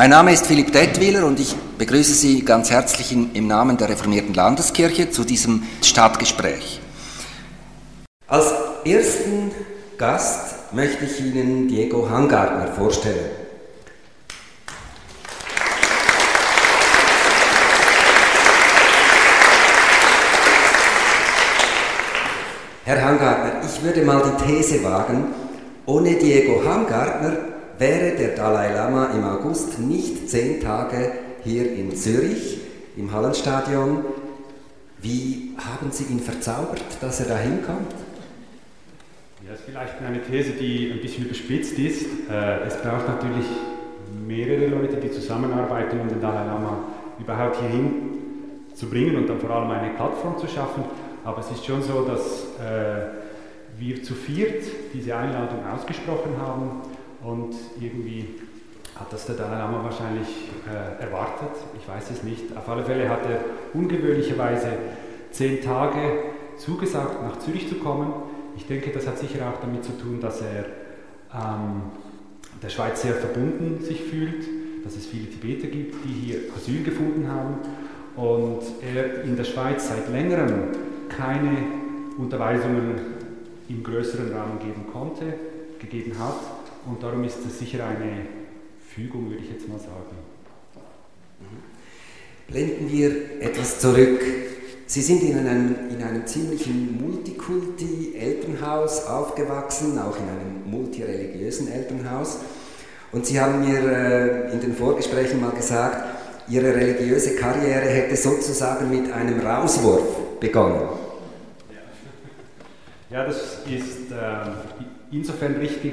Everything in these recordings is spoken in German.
Mein Name ist Philipp Detwiler und ich begrüße Sie ganz herzlich im Namen der Reformierten Landeskirche zu diesem Stadtgespräch. Als ersten Gast möchte ich Ihnen Diego Hangartner vorstellen. Herr Hangartner, ich würde mal die These wagen, ohne Diego Hangartner wäre der Dalai Lama im August nicht zehn Tage hier in Zürich im Hallenstadion. Wie haben Sie ihn verzaubert, dass er da hinkommt? Ja, das ist vielleicht eine These, die ein bisschen überspitzt ist. Äh, es braucht natürlich mehrere Leute, die zusammenarbeiten, um den Dalai Lama überhaupt hierhin zu bringen und dann vor allem eine Plattform zu schaffen. Aber es ist schon so, dass äh, wir zu viert diese Einladung ausgesprochen haben und irgendwie hat das der Dalai Lama wahrscheinlich äh, erwartet. Ich weiß es nicht. Auf alle Fälle hat er ungewöhnlicherweise zehn Tage zugesagt, nach Zürich zu kommen. Ich denke, das hat sicher auch damit zu tun, dass er ähm, der Schweiz sehr verbunden sich fühlt, dass es viele Tibeter gibt, die hier Asyl gefunden haben und er in der Schweiz seit längerem keine Unterweisungen im größeren Rahmen geben konnte, gegeben hat und darum ist das sicher eine Fügung, würde ich jetzt mal sagen. Mhm. Blenden wir etwas zurück. Sie sind in einem, in einem ziemlichen Multikulti-Elternhaus aufgewachsen, auch in einem multireligiösen Elternhaus. Und Sie haben mir äh, in den Vorgesprächen mal gesagt, Ihre religiöse Karriere hätte sozusagen mit einem Rauswurf begonnen. Ja, das ist äh, insofern richtig,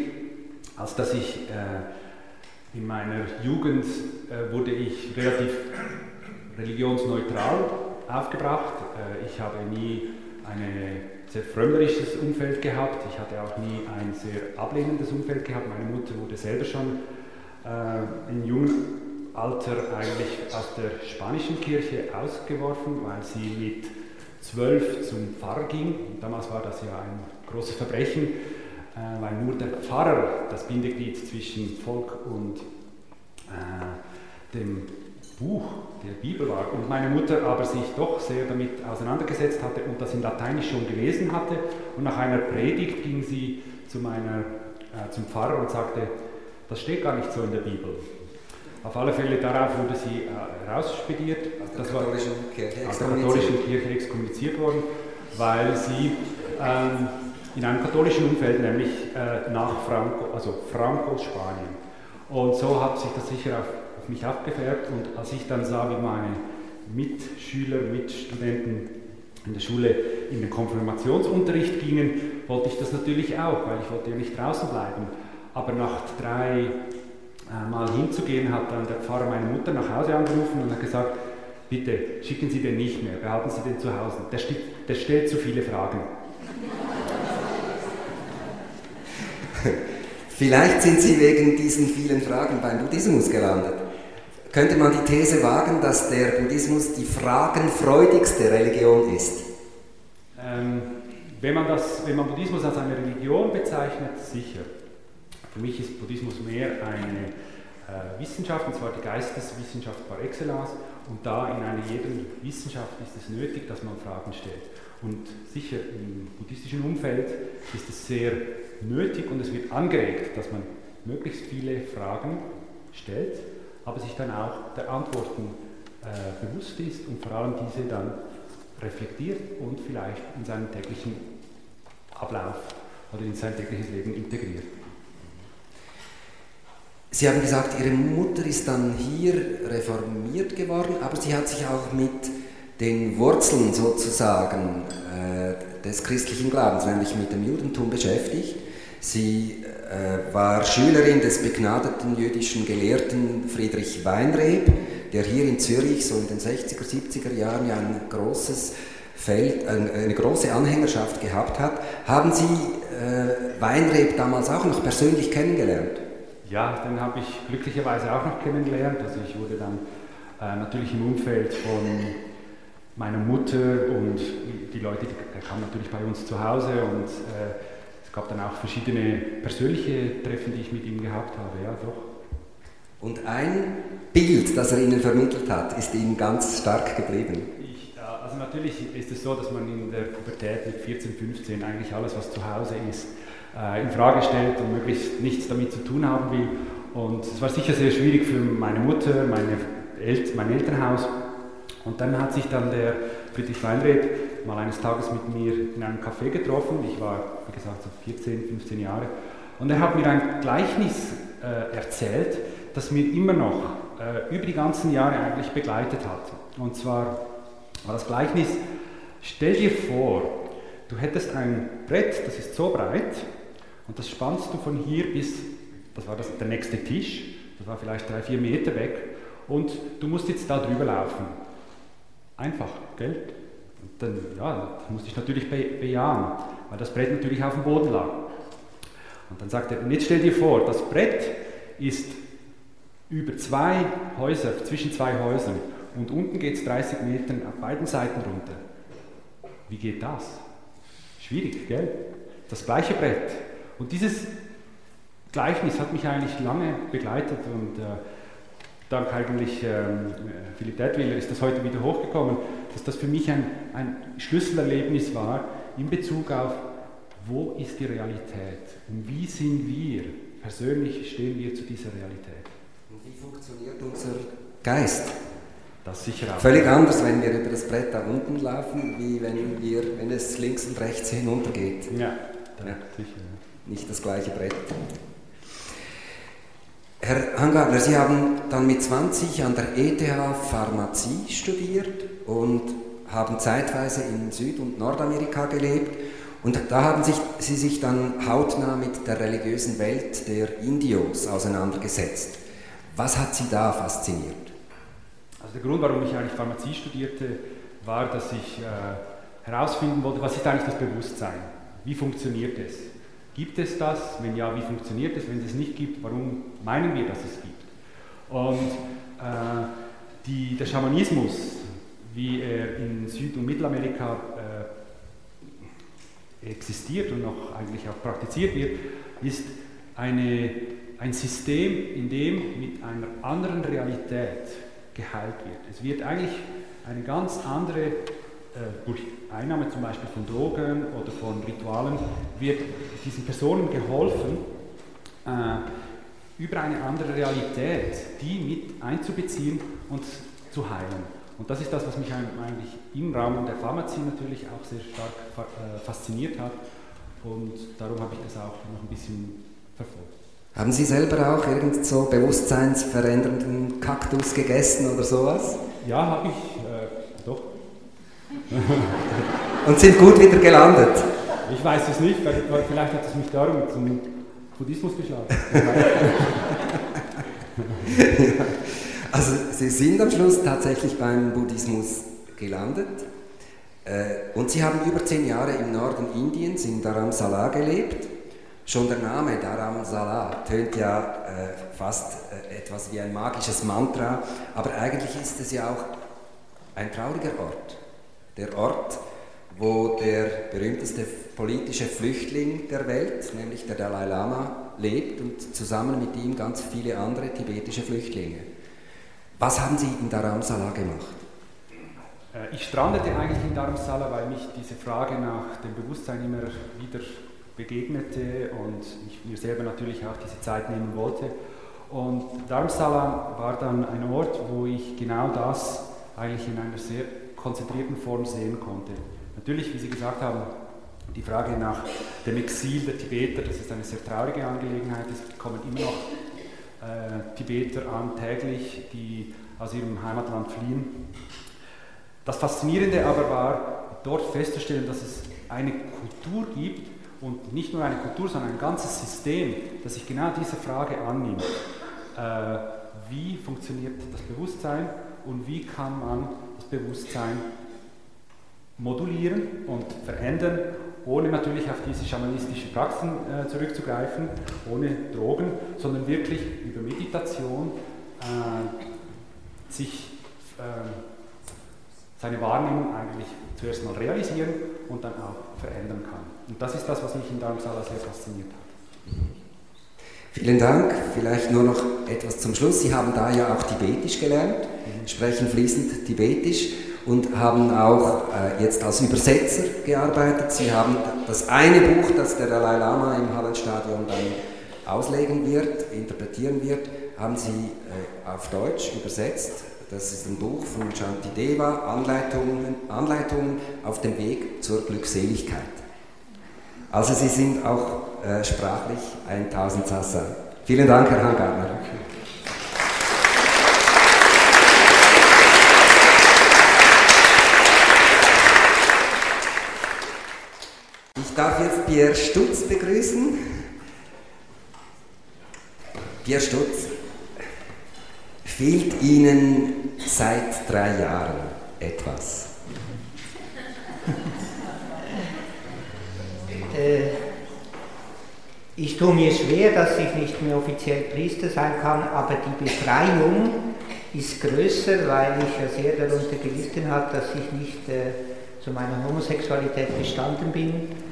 als dass ich äh, in meiner Jugend äh, wurde ich relativ religionsneutral aufgebracht. Äh, ich habe nie ein sehr frömmerisches Umfeld gehabt. Ich hatte auch nie ein sehr ablehnendes Umfeld gehabt. Meine Mutter wurde selber schon äh, in jungem Alter eigentlich aus der spanischen Kirche ausgeworfen, weil sie mit zwölf zum Pfarrer ging. Damals war das ja ein großes Verbrechen äh, weil nur der Pfarrer das Bindeglied zwischen Volk und äh, dem Buch der Bibel war. Und meine Mutter aber sich doch sehr damit auseinandergesetzt hatte und das in Lateinisch schon gelesen hatte. Und nach einer Predigt ging sie zu meiner, äh, zum Pfarrer und sagte, das steht gar nicht so in der Bibel. Auf alle Fälle darauf wurde sie äh, rausspediert, das war aus der katholischen Kirche exkommuniziert worden, weil sie ähm, in einem katholischen Umfeld, nämlich äh, nach Franco, also Franco Spanien. Und so hat sich das sicher auf, auf mich abgefärbt und als ich dann sah, wie meine Mitschüler, Mitstudenten in der Schule in den Konfirmationsunterricht gingen, wollte ich das natürlich auch, weil ich wollte ja nicht draußen bleiben. Aber nach drei äh, Mal hinzugehen, hat dann der Pfarrer meine Mutter nach Hause angerufen und hat gesagt, bitte schicken Sie den nicht mehr, behalten Sie den zu Hause. Der, der stellt zu viele Fragen. Vielleicht sind Sie wegen diesen vielen Fragen beim Buddhismus gelandet. Könnte man die These wagen, dass der Buddhismus die fragenfreudigste Religion ist? Ähm, wenn, man das, wenn man Buddhismus als eine Religion bezeichnet, sicher. Für mich ist Buddhismus mehr eine äh, Wissenschaft, und zwar die Geisteswissenschaft par excellence. Und da in einer jeden Wissenschaft ist es nötig, dass man Fragen stellt. Und sicher im buddhistischen Umfeld ist es sehr nötig und es wird angeregt, dass man möglichst viele Fragen stellt, aber sich dann auch der Antworten äh, bewusst ist und vor allem diese dann reflektiert und vielleicht in seinen täglichen Ablauf oder in sein tägliches Leben integriert. Sie haben gesagt, Ihre Mutter ist dann hier reformiert geworden, aber sie hat sich auch mit den Wurzeln sozusagen äh, des christlichen Glaubens, nämlich mit dem Judentum beschäftigt. Sie äh, war Schülerin des begnadeten jüdischen Gelehrten Friedrich Weinreb, der hier in Zürich so in den 60er, 70er Jahren ja ein großes Feld, eine große Anhängerschaft gehabt hat. Haben Sie äh, Weinreb damals auch noch persönlich kennengelernt? Ja, den habe ich glücklicherweise auch noch kennengelernt. Also ich wurde dann äh, natürlich im Umfeld von meiner Mutter und die Leute, die kamen natürlich bei uns zu Hause und äh, es gab dann auch verschiedene persönliche Treffen, die ich mit ihm gehabt habe, ja doch. Und ein Bild, das er Ihnen vermittelt hat, ist Ihnen ganz stark geblieben? Ich, äh, also natürlich ist es so, dass man in der Pubertät mit 14, 15 eigentlich alles, was zu Hause ist, äh, in Frage stellt und möglichst nichts damit zu tun haben will. Und es war sicher sehr schwierig für meine Mutter, meine El mein Elternhaus. Und dann hat sich dann der Friedrich Weinreb mal eines Tages mit mir in einem Café getroffen. Ich war, wie gesagt, so 14, 15 Jahre. Und er hat mir ein Gleichnis äh, erzählt, das mir immer noch äh, über die ganzen Jahre eigentlich begleitet hat. Und zwar war das Gleichnis, stell dir vor, du hättest ein Brett, das ist so breit und das spannst du von hier bis, das war das, der nächste Tisch, das war vielleicht drei, vier Meter weg und du musst jetzt da drüber laufen. Einfach, gell? Und dann, ja, das musste ich natürlich bejahen, weil das Brett natürlich auf dem Boden lag. Und dann sagt er, und jetzt stell dir vor, das Brett ist über zwei Häuser, zwischen zwei Häusern und unten geht es 30 Meter auf beiden Seiten runter. Wie geht das? Schwierig, gell? Das gleiche Brett. Und dieses Gleichnis hat mich eigentlich lange begleitet und äh, dank eigentlich ähm, Philipp Detwiller ist das heute wieder hochgekommen, dass das für mich ein, ein Schlüsselerlebnis war in Bezug auf, wo ist die Realität und wie sind wir, persönlich stehen wir zu dieser Realität. Und wie funktioniert unser Geist? Das sicher auch. Völlig anders, wenn wir über das Brett da unten laufen, wie wenn, wir, wenn es links und rechts hinuntergeht. Ja, ja. sicher. Nicht das gleiche Brett. Herr Hangartner, Sie haben dann mit 20 an der ETH Pharmazie studiert und haben zeitweise in Süd- und Nordamerika gelebt. Und da haben sich, Sie sich dann hautnah mit der religiösen Welt der Indios auseinandergesetzt. Was hat Sie da fasziniert? Also der Grund, warum ich eigentlich Pharmazie studierte, war, dass ich äh, herausfinden wollte, was ist eigentlich das Bewusstsein? Wie funktioniert es? Gibt es das? Wenn ja, wie funktioniert es? Wenn es es nicht gibt, warum meinen wir, dass es gibt? Und äh, die, der Schamanismus, wie er in Süd- und Mittelamerika äh, existiert und noch eigentlich auch praktiziert wird, ist eine, ein System, in dem mit einer anderen Realität geheilt wird. Es wird eigentlich eine ganz andere durch Einnahme zum Beispiel von Drogen oder von Ritualen, wird diesen Personen geholfen, äh, über eine andere Realität, die mit einzubeziehen und zu heilen. Und das ist das, was mich eigentlich im Raum der Pharmazie natürlich auch sehr stark äh, fasziniert hat. Und darum habe ich das auch noch ein bisschen verfolgt. Haben Sie selber auch irgend so bewusstseinsverändernden Kaktus gegessen oder sowas? Ja, habe ich, äh. Und sind gut wieder gelandet? Ich weiß es nicht, vielleicht hat es mich darum zum Buddhismus geschlagen. ja. Also Sie sind am Schluss tatsächlich beim Buddhismus gelandet. Äh, und Sie haben über zehn Jahre im Norden Indiens, in Dharamsala, gelebt. Schon der Name Dharamsala tönt ja äh, fast äh, etwas wie ein magisches Mantra, aber eigentlich ist es ja auch ein trauriger Ort der Ort, wo der berühmteste politische Flüchtling der Welt, nämlich der Dalai Lama, lebt und zusammen mit ihm ganz viele andere tibetische Flüchtlinge. Was haben Sie in Dharamsala gemacht? Äh, ich strandete eigentlich in Dharamsala, weil mich diese Frage nach dem Bewusstsein immer wieder begegnete und ich mir selber natürlich auch diese Zeit nehmen wollte. Und Dharamsala war dann ein Ort, wo ich genau das eigentlich in einer sehr konzentrierten Form sehen konnte. Natürlich, wie Sie gesagt haben, die Frage nach dem Exil der Tibeter, das ist eine sehr traurige Angelegenheit. Es kommen immer noch äh, Tibeter an, täglich, die aus ihrem Heimatland fliehen. Das Faszinierende aber war, dort festzustellen, dass es eine Kultur gibt und nicht nur eine Kultur, sondern ein ganzes System, das sich genau dieser Frage annimmt. Äh, wie funktioniert das Bewusstsein und wie kann man Bewusstsein modulieren und verändern, ohne natürlich auf diese schamanistische Praxen äh, zurückzugreifen, ohne Drogen, sondern wirklich über Meditation äh, sich äh, seine Wahrnehmung eigentlich zuerst mal realisieren und dann auch verändern kann. Und das ist das, was mich in Dharamsala sehr fasziniert hat. Vielen Dank. Vielleicht nur noch etwas zum Schluss. Sie haben da ja auch Tibetisch gelernt, sprechen fließend Tibetisch und haben auch äh, jetzt als Übersetzer gearbeitet. Sie haben das eine Buch, das der Dalai Lama im Hallenstadion dann auslegen wird, interpretieren wird, haben Sie äh, auf Deutsch übersetzt. Das ist ein Buch von Shantideva, Anleitungen, Anleitungen auf dem Weg zur Glückseligkeit. Also Sie sind auch äh, sprachlich ein Tausendsasser. Vielen Dank, Herr Hangartner. Ich darf jetzt Pierre Stutz begrüßen. Pierre Stutz, fehlt Ihnen seit drei Jahren etwas? Äh, ich tue mir schwer, dass ich nicht mehr offiziell Priester sein kann, aber die Befreiung ist größer, weil ich ja sehr darunter gelitten habe, dass ich nicht äh, zu meiner Homosexualität gestanden bin.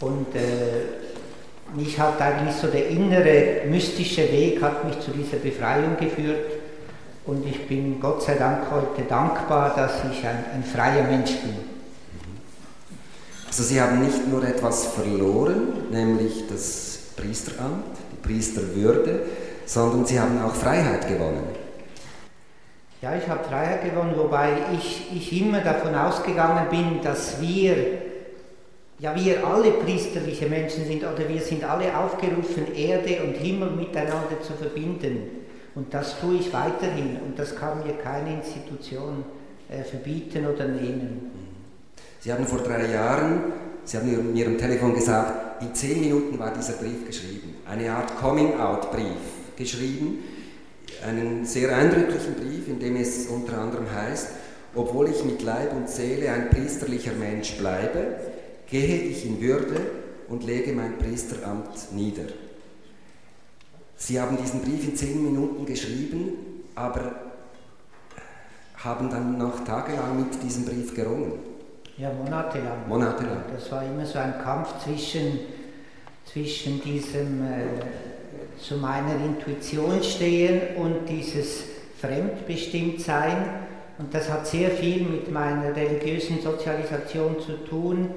Und äh, mich hat eigentlich so der innere mystische Weg hat mich zu dieser Befreiung geführt. Und ich bin Gott sei Dank heute dankbar, dass ich ein, ein freier Mensch bin. Also Sie haben nicht nur etwas verloren, nämlich das Priesteramt, die Priesterwürde, sondern Sie haben auch Freiheit gewonnen. Ja, ich habe Freiheit gewonnen, wobei ich, ich immer davon ausgegangen bin, dass wir, ja wir alle priesterliche Menschen sind oder wir sind alle aufgerufen, Erde und Himmel miteinander zu verbinden. Und das tue ich weiterhin und das kann mir keine Institution äh, verbieten oder nehmen. Sie haben vor drei Jahren, Sie haben in Ihrem Telefon gesagt, in zehn Minuten war dieser Brief geschrieben. Eine Art Coming-out-Brief geschrieben, einen sehr eindrücklichen Brief, in dem es unter anderem heißt, obwohl ich mit Leib und Seele ein priesterlicher Mensch bleibe, gehe ich in Würde und lege mein Priesteramt nieder. Sie haben diesen Brief in zehn Minuten geschrieben, aber haben dann noch tagelang mit diesem Brief gerungen. Ja, monatelang. Monatelang. Das war immer so ein Kampf zwischen, zwischen diesem äh, zu meiner Intuition stehen und dieses Fremdbestimmtsein. Und das hat sehr viel mit meiner religiösen Sozialisation zu tun.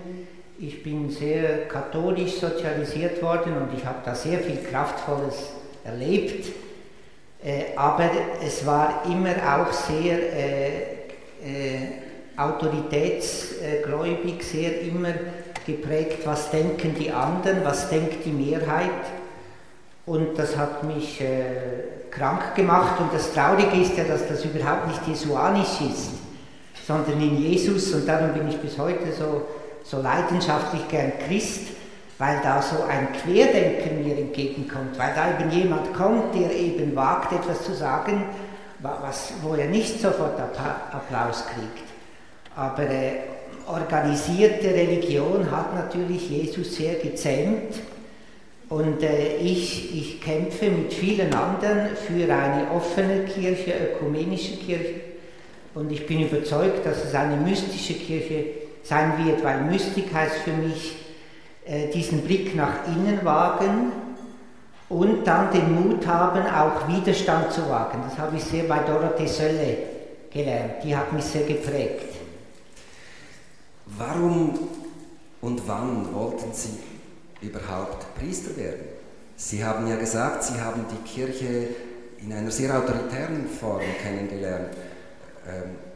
Ich bin sehr katholisch sozialisiert worden und ich habe da sehr viel Kraftvolles erlebt. Äh, aber es war immer auch sehr äh, äh, autoritätsgläubig, sehr immer geprägt, was denken die anderen, was denkt die Mehrheit. Und das hat mich äh, krank gemacht. Und das Traurige ist ja, dass das überhaupt nicht jesuanisch ist, sondern in Jesus. Und darum bin ich bis heute so, so leidenschaftlich gern Christ, weil da so ein Querdenken mir entgegenkommt, weil da eben jemand kommt, der eben wagt, etwas zu sagen, was, wo er nicht sofort Applaus kriegt. Aber äh, organisierte Religion hat natürlich Jesus sehr gezähmt und äh, ich, ich kämpfe mit vielen anderen für eine offene Kirche, ökumenische Kirche und ich bin überzeugt, dass es eine mystische Kirche sein wird, weil Mystik heißt für mich äh, diesen Blick nach innen wagen und dann den Mut haben, auch Widerstand zu wagen. Das habe ich sehr bei Dorothee Sölle gelernt, die hat mich sehr geprägt. Warum und wann wollten Sie überhaupt Priester werden? Sie haben ja gesagt, Sie haben die Kirche in einer sehr autoritären Form kennengelernt. Ähm,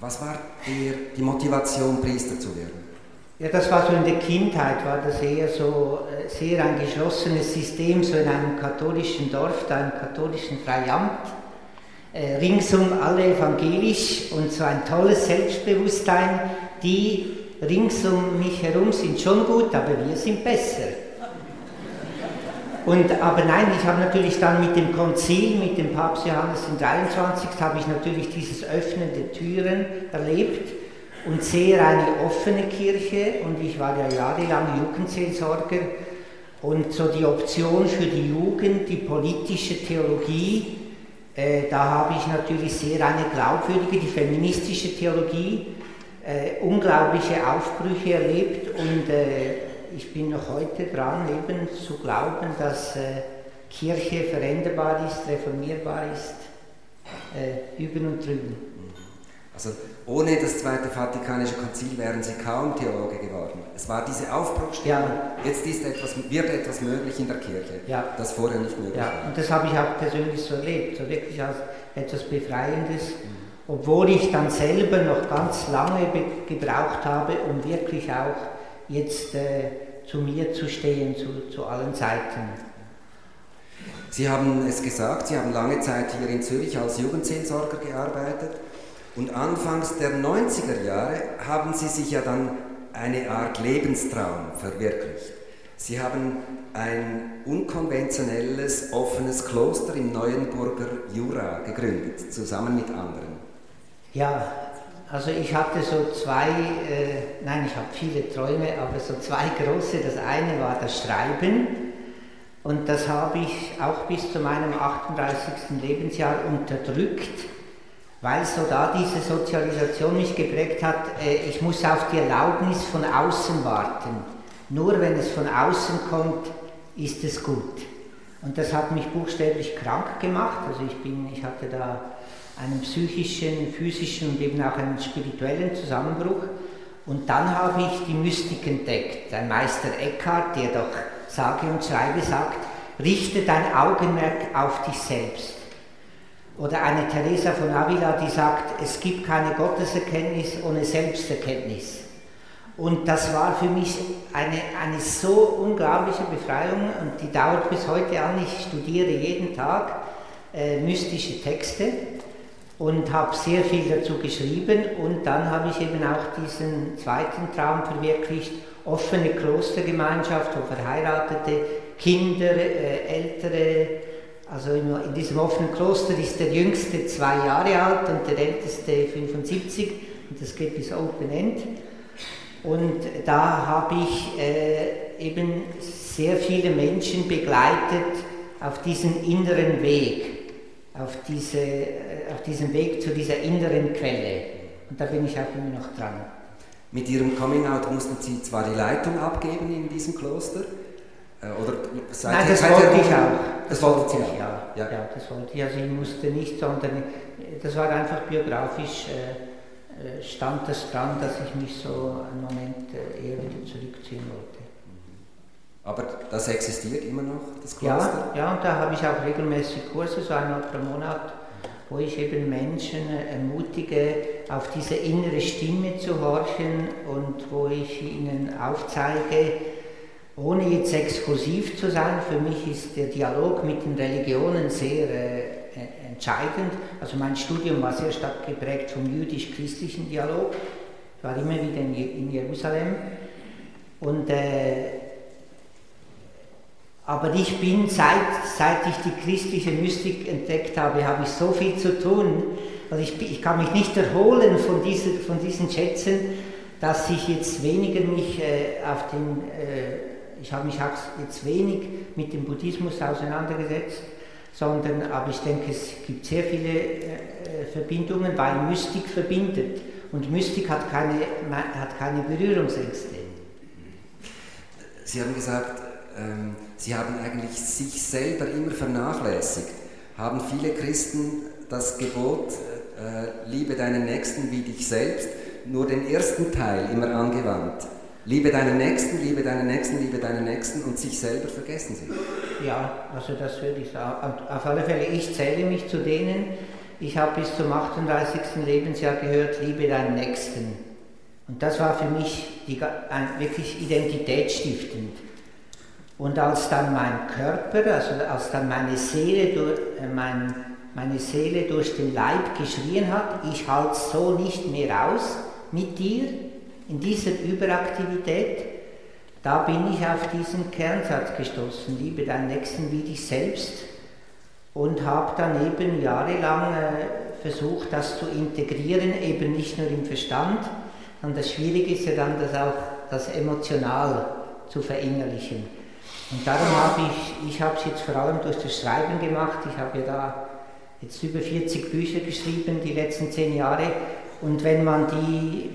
was war der, die Motivation, Priester zu werden? Ja, das war so in der Kindheit, war das eher so äh, sehr ein geschlossenes System, so in einem katholischen Dorf, da im katholischen Freiamt. Äh, ringsum alle evangelisch und so ein tolles Selbstbewusstsein, die rings um mich herum sind schon gut, aber wir sind besser. Und, aber nein, ich habe natürlich dann mit dem Konzil, mit dem Papst Johannes den 23. habe ich natürlich dieses Öffnen der Türen erlebt und sehr eine offene Kirche und ich war ja jahrelang Jugendseelsorger und so die Option für die Jugend, die politische Theologie, äh, da habe ich natürlich sehr eine glaubwürdige, die feministische Theologie, äh, unglaubliche Aufbrüche erlebt und äh, ich bin noch heute dran, eben zu glauben, dass, äh, Kirche veränderbar ist, reformierbar ist, äh, üben und drüben. Also ohne das Zweite Vatikanische Konzil wären sie kaum Theologe geworden. Es war diese Aufbruchstimmung, ja. jetzt ist etwas, wird etwas möglich in der Kirche, ja. das vorher nicht möglich ja. war. Und das habe ich auch persönlich so erlebt, so wirklich als etwas Befreiendes, mhm. obwohl ich dann selber noch ganz lange gebraucht habe, um wirklich auch jetzt äh, zu mir zu stehen, zu, zu allen Seiten. Sie haben es gesagt, Sie haben lange Zeit hier in Zürich als Jugendseelsorger gearbeitet. Und anfangs der 90er Jahre haben sie sich ja dann eine Art Lebenstraum verwirklicht. Sie haben ein unkonventionelles, offenes Kloster im Neuenburger Jura gegründet, zusammen mit anderen. Ja, also ich hatte so zwei, äh, nein, ich habe viele Träume, aber so zwei große. Das eine war das Schreiben und das habe ich auch bis zu meinem 38. Lebensjahr unterdrückt weil so da diese Sozialisation mich geprägt hat, äh, ich muss auf die Erlaubnis von außen warten. Nur wenn es von außen kommt, ist es gut. Und das hat mich buchstäblich krank gemacht. Also ich, bin, ich hatte da einen psychischen, physischen und eben auch einen spirituellen Zusammenbruch. Und dann habe ich die Mystik entdeckt. Ein Meister Eckhart, der doch sage und schreibe sagt, richte dein Augenmerk auf dich selbst. Oder eine Teresa von Avila, die sagt, es gibt keine Gotteserkenntnis ohne Selbsterkenntnis. Und das war für mich eine, eine so unglaubliche Befreiung und die dauert bis heute an. Ich studiere jeden Tag äh, mystische Texte und habe sehr viel dazu geschrieben. Und dann habe ich eben auch diesen zweiten Traum verwirklicht, offene Klostergemeinschaft, wo verheiratete Kinder, äh, ältere also in, diesem offenen Kloster ist der Jüngste zwei Jahre alt und der Älteste 75 und das geht bis Open End. Und da habe ich äh, eben sehr viele Menschen begleitet auf diesen inneren Weg, auf, diese, äh, auf diesem Weg zu dieser inneren Quelle. Und da bin ich auch immer noch dran. Mit Ihrem Coming-out mussten Sie zwar die Leitung abgeben in diesem Kloster, äh, oder seid Nein, das wollte ich auch. Das, wollte ich, ja. ja. Ja, das wollte ich. Also ich musste nicht, sondern das war einfach biografisch, äh, äh, stand das dran, dass ich mich so einen Moment äh, eher wieder zurückziehen wollte. Aber das existiert immer noch, das Kloster? Ja, ja und da habe ich auch regelmäßig Kurse, so einmal pro Monat, wo ich eben Menschen ermutige, auf diese innere Stimme zu horchen und wo ich ihnen aufzeige, ohne jetzt exklusiv zu sein, für mich ist der Dialog mit den Religionen sehr äh, entscheidend. Also mein Studium war sehr stark geprägt vom jüdisch-christlichen Dialog. Ich war immer wieder in, Jerusalem. Und, äh, aber ich bin, seit, seit ich die christliche Mystik entdeckt habe, habe ich so viel zu tun. Also ich, ich kann mich nicht erholen von, diese, von diesen Schätzen, dass ich jetzt weniger mich äh, auf den äh, ich habe mich auch jetzt wenig mit dem Buddhismus auseinandergesetzt, sondern aber ich denke, es gibt sehr viele äh, Verbindungen, weil Mystik verbindet und Mystik hat keine, hat keine Berührungsängste. Sie haben gesagt, ähm, Sie haben eigentlich sich selber immer vernachlässigt. Haben viele Christen das Gebot, äh, liebe deinen Nächsten wie dich selbst, nur den ersten Teil immer angewandt? Liebe deinen Nächsten, liebe deinen Nächsten, liebe deinen Nächsten und sich selber vergessen sie. Ja, also das würde ich sagen. Auf alle Fälle, ich zähle mich zu denen. Ich habe bis zum 38. Lebensjahr gehört, liebe deinen Nächsten. Und das war für mich die, wirklich identitätsstiftend. Und als dann mein Körper, also als dann meine Seele, durch, äh, mein, meine Seele durch den Leib geschrien hat, ich halte so nicht mehr aus mit dir, in dieser Überaktivität, da bin ich auf diesen Kernsatz gestoßen, liebe deinen Nächsten wie dich selbst und habe dann eben jahrelang äh, versucht, das zu integrieren, eben nicht nur im Verstand, sondern das Schwierige ist ja dann, das auch das emotional zu verinnerlichen. Und darum habe ich, ich habe es jetzt vor allem durch das Schreiben gemacht, ich habe ja da jetzt über 40 Bücher geschrieben, die letzten zehn Jahre, und wenn man die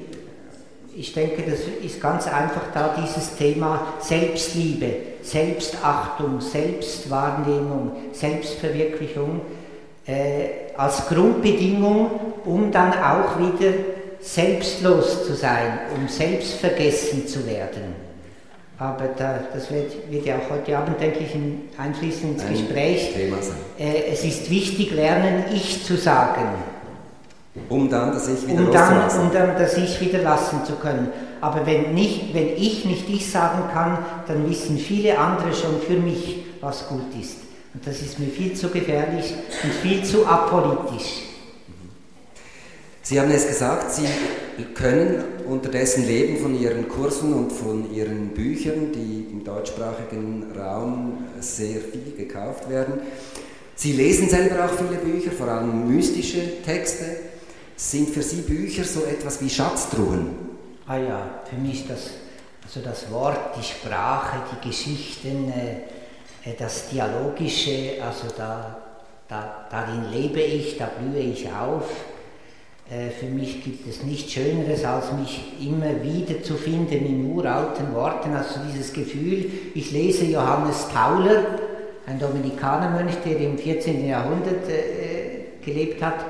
ich denke, das ist ganz einfach da dieses Thema Selbstliebe, Selbstachtung, Selbstwahrnehmung, Selbstverwirklichung äh, als Grundbedingung, um dann auch wieder selbstlos zu sein, um selbstvergessen zu werden. Aber da, das wird, wird, ja auch heute Abend, denke ich, einfließen ins Ein Gespräch. Äh, es ist wichtig, lernen, ich zu sagen. Um dann das Ich wieder um dann, um dann das Ich wieder lassen zu können. Aber wenn, nicht, wenn ich nicht Ich sagen kann, dann wissen viele andere schon für mich, was gut ist. Und das ist mir viel zu gefährlich und viel zu apolitisch. Sie haben es gesagt, Sie können unterdessen leben von Ihren Kursen und von Ihren Büchern, die im deutschsprachigen Raum sehr viel gekauft werden. Sie lesen selber auch viele Bücher, vor allem mystische Texte. Sind für Sie Bücher so etwas wie Schatztruhen? Ah ja, für mich das, also das Wort, die Sprache, die Geschichten, äh, äh das Dialogische, also da, da, darin lebe ich, da blühe ich auf. Äh, für mich gibt es nichts Schöneres, als mich immer wieder zu finden in uralten Worten. Also dieses Gefühl, ich lese Johannes Tauler, ein Dominikanermönch, der im 14. Jahrhundert äh, gelebt hat.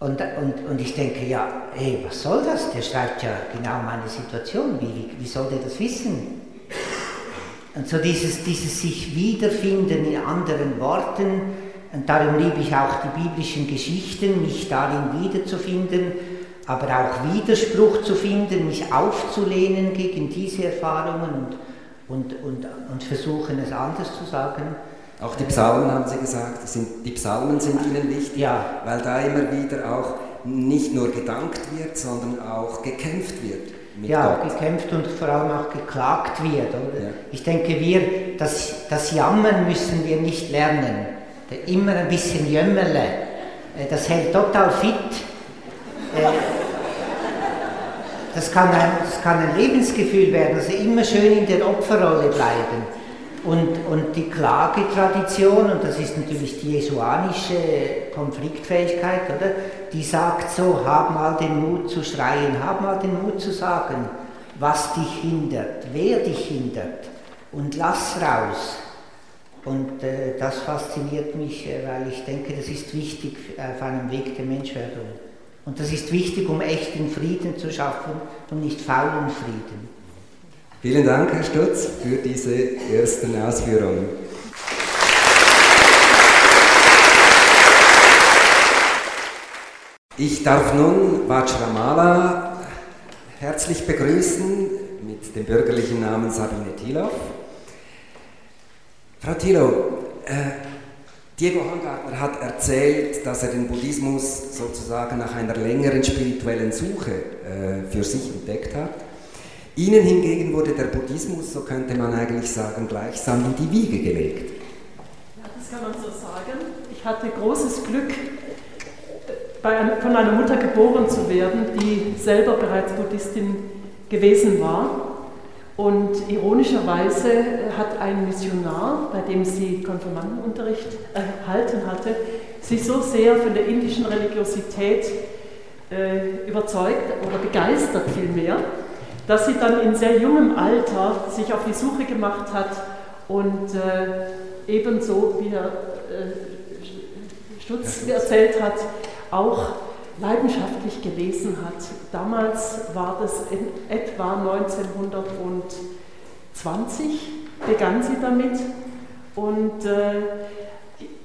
Und, und, und ich denke, ja, hey, was soll das? Der schreibt ja genau meine Situation. Wie, wie, wie soll der das wissen? Und so dieses, dieses sich wiederfinden in anderen Worten, und darum liebe ich auch die biblischen Geschichten, mich darin wiederzufinden, aber auch Widerspruch zu finden, mich aufzulehnen gegen diese Erfahrungen und, und, und, und versuchen es anders zu sagen. Auch die Psalmen haben Sie gesagt, sind, die Psalmen sind Ihnen wichtig, ja. weil da immer wieder auch nicht nur gedankt wird, sondern auch gekämpft wird. ja, Gott. gekämpft und vor allem auch geklagt wird. Ja. Ich denke, wir, das, das Jammern müssen wir nicht lernen immer ein bisschen Jömmerle, äh, das hält total fit. Äh, das kann, ein, das kann ein Lebensgefühl werden, also immer schön in der Opferrolle bleiben. Und, und die Klagetradition, und das ist natürlich die jesuanische Konfliktfähigkeit, oder? die sagt so, hab mal den Mut zu schreien, hab mal den Mut zu sagen, was dich hindert, wer dich hindert, und lass raus. Und äh, das fasziniert mich, äh, weil ich denke, das ist wichtig auf einem Weg der Menschwerdung. Und das ist wichtig, um echten Frieden zu schaffen und nicht faulen Frieden. Vielen Dank, Herr Stutz, für diese ersten Ausführungen. Ich darf nun Vajramala herzlich begrüßen mit dem bürgerlichen Namen Sabine Thiloff. Frau Thilo, äh, Diego Hangartner hat erzählt, dass er den Buddhismus sozusagen nach einer längeren spirituellen Suche äh, für sich entdeckt hat. Ihnen hingegen wurde der Buddhismus, so könnte man eigentlich sagen, gleichsam in die Wiege gelegt. Ja, das kann man so sagen. Ich hatte großes Glück, ein, von einer Mutter geboren zu werden, die selber bereits Buddhistin gewesen war und ironischerweise hat ein Missionar, bei dem sie Konfirmandenunterricht erhalten hatte, sich so sehr von der indischen Religiosität äh, überzeugt oder begeistert vielmehr, dass sie dann in sehr jungem Alter sich auf die Suche gemacht hat und äh, ebenso, wie Herr äh, Stutz. erzählt hat, auch leidenschaftlich gelesen hat. Damals war das in etwa 1920, begann sie damit. Und äh,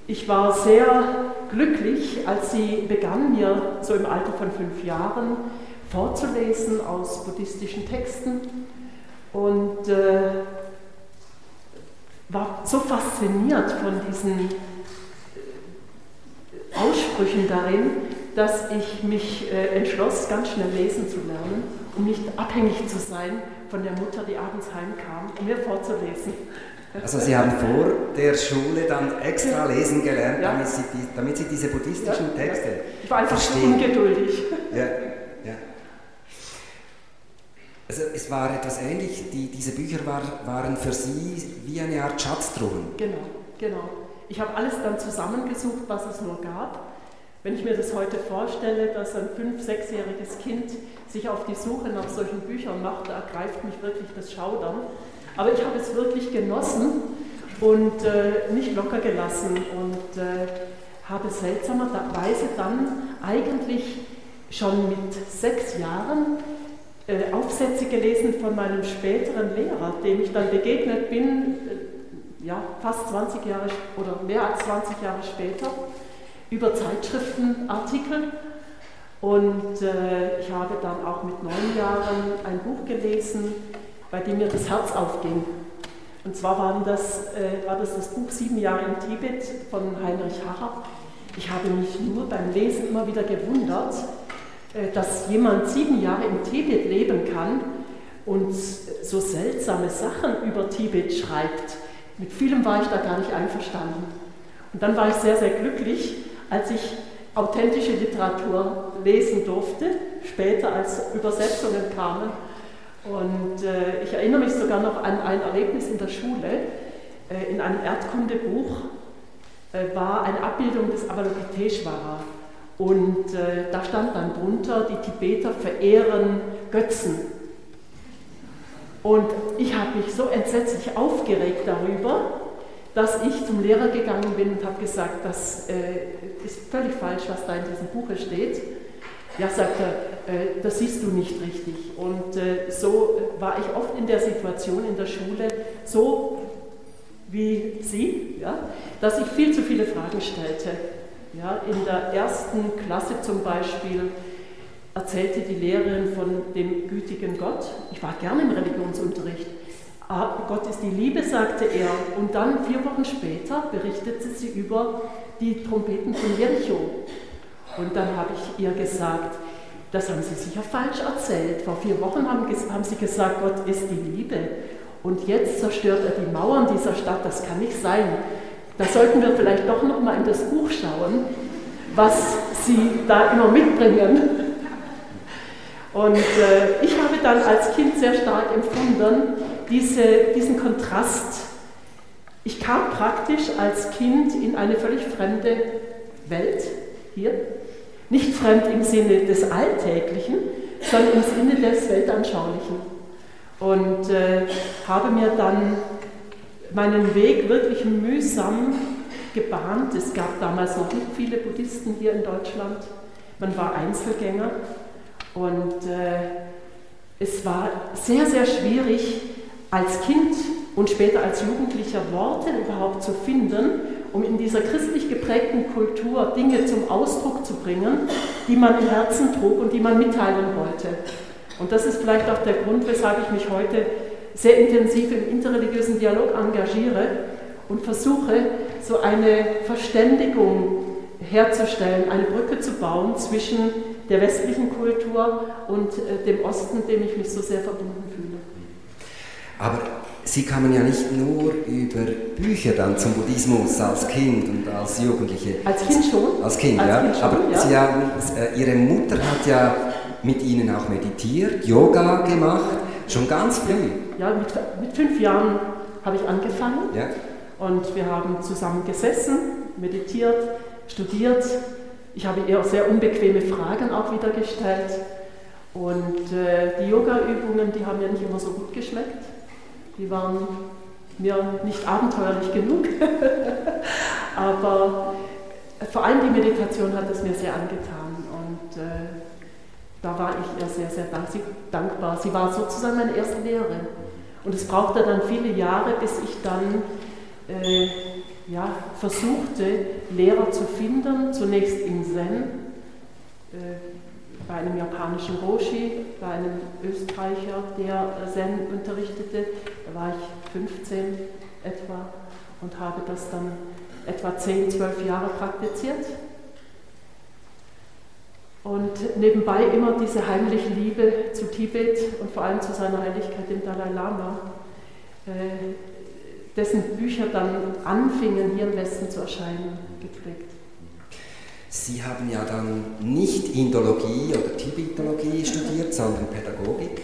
ich war sehr glücklich, als sie begann, mir so im Alter von fünf Jahren vorzulesen aus buddhistischen Texten. Und äh, war so fasziniert von diesen Aussprüchen darin, dass ich mich äh, entschloss, ganz schnell lesen zu lernen, um nicht abhängig zu sein von der Mutter, die abends heimkam, um mir vorzulesen. Also Sie haben vor der Schule dann extra lesen gelernt, ja. damit, Sie die, damit, Sie diese buddhistischen ja, Texte. Ich war einfach verstehen. ungeduldig. Ja, ja. Also es war etwas ähnlich, die, diese Bücher war, waren für Sie wie eine Art Schatztruhen. Genau, genau. Ich habe alles dann zusammengesucht, was es nur gab Wenn ich mir das heute vorstelle, dass ein fünf-, sechsjähriges Kind sich auf die Suche nach solchen Büchern macht, da ergreift mich wirklich das Schaudern. Aber ich habe es wirklich genossen und äh, nicht locker gelassen und äh, habe seltsamerweise dann eigentlich schon mit sechs Jahren äh, Aufsätze gelesen von meinem späteren Lehrer, dem ich dann begegnet bin, äh, ja, fast 20 Jahre oder mehr als 20 Jahre später über Zeitschriftenartikel. Und äh, ich habe dann auch mit neun Jahren ein Buch gelesen, bei dem mir das Herz aufging. Und zwar waren das, äh, war das das Buch Sieben Jahre in Tibet von Heinrich Harrer. Ich habe mich nur beim Lesen immer wieder gewundert, äh, dass jemand sieben Jahre in Tibet leben kann und so seltsame Sachen über Tibet schreibt. Mit vielem war ich da gar nicht einverstanden. Und dann war ich sehr, sehr glücklich, als ich authentische Literatur lesen durfte, später als Übersetzungen kamen. Und äh, ich erinnere mich sogar noch an ein Erlebnis in der Schule. Äh, in einem Erdkundebuch äh, war eine Abbildung des Avalokiteshvara. Und äh, da stand dann drunter, die Tibeter verehren Götzen. Und ich habe mich so entsetzlich aufgeregt darüber, dass ich zum Lehrer gegangen bin und habe gesagt, das äh, ist völlig falsch, was da in diesem Buche steht. Ja, sagt er, äh, das siehst du nicht richtig. Und äh, so war ich oft in der Situation in der Schule, so wie Sie, ja, dass ich viel zu viele Fragen stellte. Ja, in der ersten Klasse zum Beispiel erzählte die Lehrerin von dem gütigen Gott. Ich war gerne im Religionsunterricht. Ah, Gott ist die Liebe, sagte er. Und dann vier Wochen später berichtete sie über die Trompeten von Jericho. Und dann habe ich ihr gesagt, das haben Sie sicher falsch erzählt. Vor vier Wochen haben, haben Sie gesagt, Gott ist die Liebe. Und jetzt zerstört er die Mauern dieser Stadt. Das kann nicht sein. Da sollten wir vielleicht doch noch mal in das Buch schauen, was Sie da immer mitbringen. Und äh, ich habe dann als Kind sehr stark empfunden, diese, diesen Kontrast. Ich kam praktisch als Kind in eine völlig fremde Welt hier. Nicht fremd im Sinne des Alltäglichen, sondern im Sinne des Weltanschaulichen. Und äh, habe mir dann meinen Weg wirklich mühsam gebahnt. Es gab damals noch nicht viele Buddhisten hier in Deutschland. Man war Einzelgänger. Und äh, es war sehr, sehr schwierig, als Kind und später als Jugendlicher Worte überhaupt zu finden, um in dieser christlich geprägten Kultur Dinge zum Ausdruck zu bringen, die man im Herzen trug und die man mitteilen wollte. Und das ist vielleicht auch der Grund, weshalb ich mich heute sehr intensiv im interreligiösen Dialog engagiere und versuche, so eine Verständigung herzustellen, eine Brücke zu bauen zwischen der westlichen Kultur und äh, dem Osten, dem ich mich so sehr verbunden fühle. Aber Sie kamen ja nicht nur über Bücher dann zum Buddhismus als Kind und als Jugendliche. Als Kind schon. Als Kind, als ja. Kind schon, Aber ja. Sie haben, äh, Ihre Mutter hat ja mit Ihnen auch meditiert, Yoga gemacht, schon ganz früh. Ja, mit, mit fünf Jahren habe ich angefangen. Ja. Und wir haben zusammen gesessen, meditiert, studiert. Ich habe ihr sehr unbequeme Fragen auch wieder gestellt. Und äh, die Yoga-Übungen, die haben mir nicht immer so gut geschmeckt. Die waren mir nicht abenteuerlich genug. Aber vor allem die Meditation hat es mir sehr angetan. Und äh, da war ich ihr sehr, sehr dankbar. Sie war sozusagen meine erste Lehrerin. Und es brauchte dann viele Jahre, bis ich dann äh, ja, versuchte, Lehrer zu finden, zunächst im Zen, äh, bei einem japanischen Roshi, bei einem Österreicher, der Zen unterrichtete. Da war ich 15 etwa und habe das dann etwa 10, 12 Jahre praktiziert. Und nebenbei immer diese heimliche Liebe zu Tibet und vor allem zu seiner Heiligkeit dem Dalai Lama, äh, dessen Bücher dann anfingen, hier im Westen zu erscheinen, geprägt. Sie haben ja dann nicht Indologie oder Tibetologie studiert, sondern Pädagogik,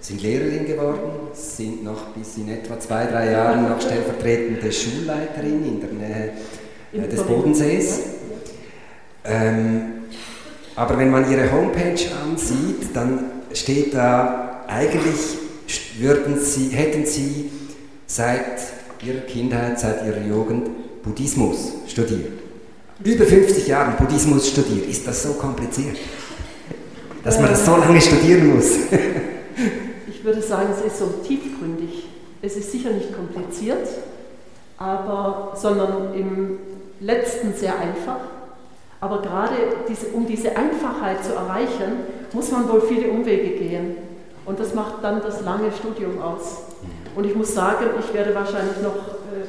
sind Lehrerin geworden, sind noch bis in etwa zwei, drei Jahren noch stellvertretende Schulleiterin in der Nähe äh, des Bodensees. Ähm, aber wenn man Ihre Homepage ansieht, dann steht da, eigentlich würden Sie, hätten Sie seit Ihrer Kindheit, seit Ihrer Jugend Buddhismus studiert. Über 50 Jahre Buddhismus studiert. Ist das so kompliziert? Dass man das so lange studieren muss? ich würde sagen, es ist so tiefgründig. Es ist sicher nicht kompliziert, aber, sondern im letzten sehr einfach. Aber gerade diese, um diese Einfachheit zu erreichen, muss man wohl viele Umwege gehen. Und das macht dann das lange Studium aus. Und ich muss sagen, ich werde wahrscheinlich noch äh,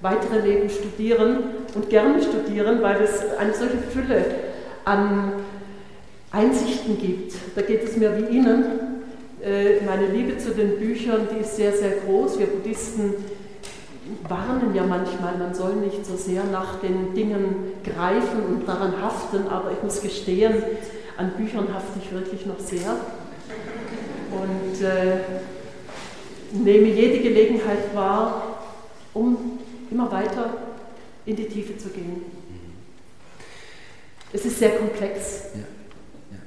weitere Leben studieren und gerne studieren, weil es eine solche Fülle an Einsichten gibt. Da geht es mir wie Ihnen. Äh, meine Liebe zu den Büchern, die ist sehr, sehr groß. Wir Buddhisten warnen ja manchmal, man soll nicht so sehr nach den Dingen greifen und daran haften, aber ich muss gestehen, an Büchern hafte ich wirklich noch sehr und äh, nehme jede Gelegenheit wahr, um immer weiter in die Tiefe zu gehen. Es ist sehr komplex. Ja. Ja.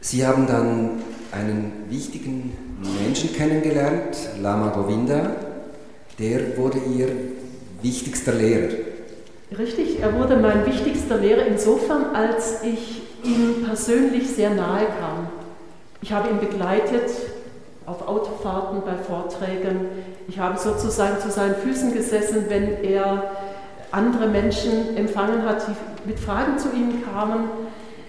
Sie haben dann einen wichtigen Menschen kennengelernt, Lama Govinda. Der wurde Ihr wichtigster Lehrer. Richtig, er wurde mein wichtigster Lehrer insofern, als ich ihm persönlich sehr nahe kam. Ich habe ihn begleitet auf Autofahrten, bei Vorträgen. Ich habe sozusagen zu seinen Füßen gesessen, wenn er andere Menschen empfangen hat, die mit Fragen zu ihm kamen.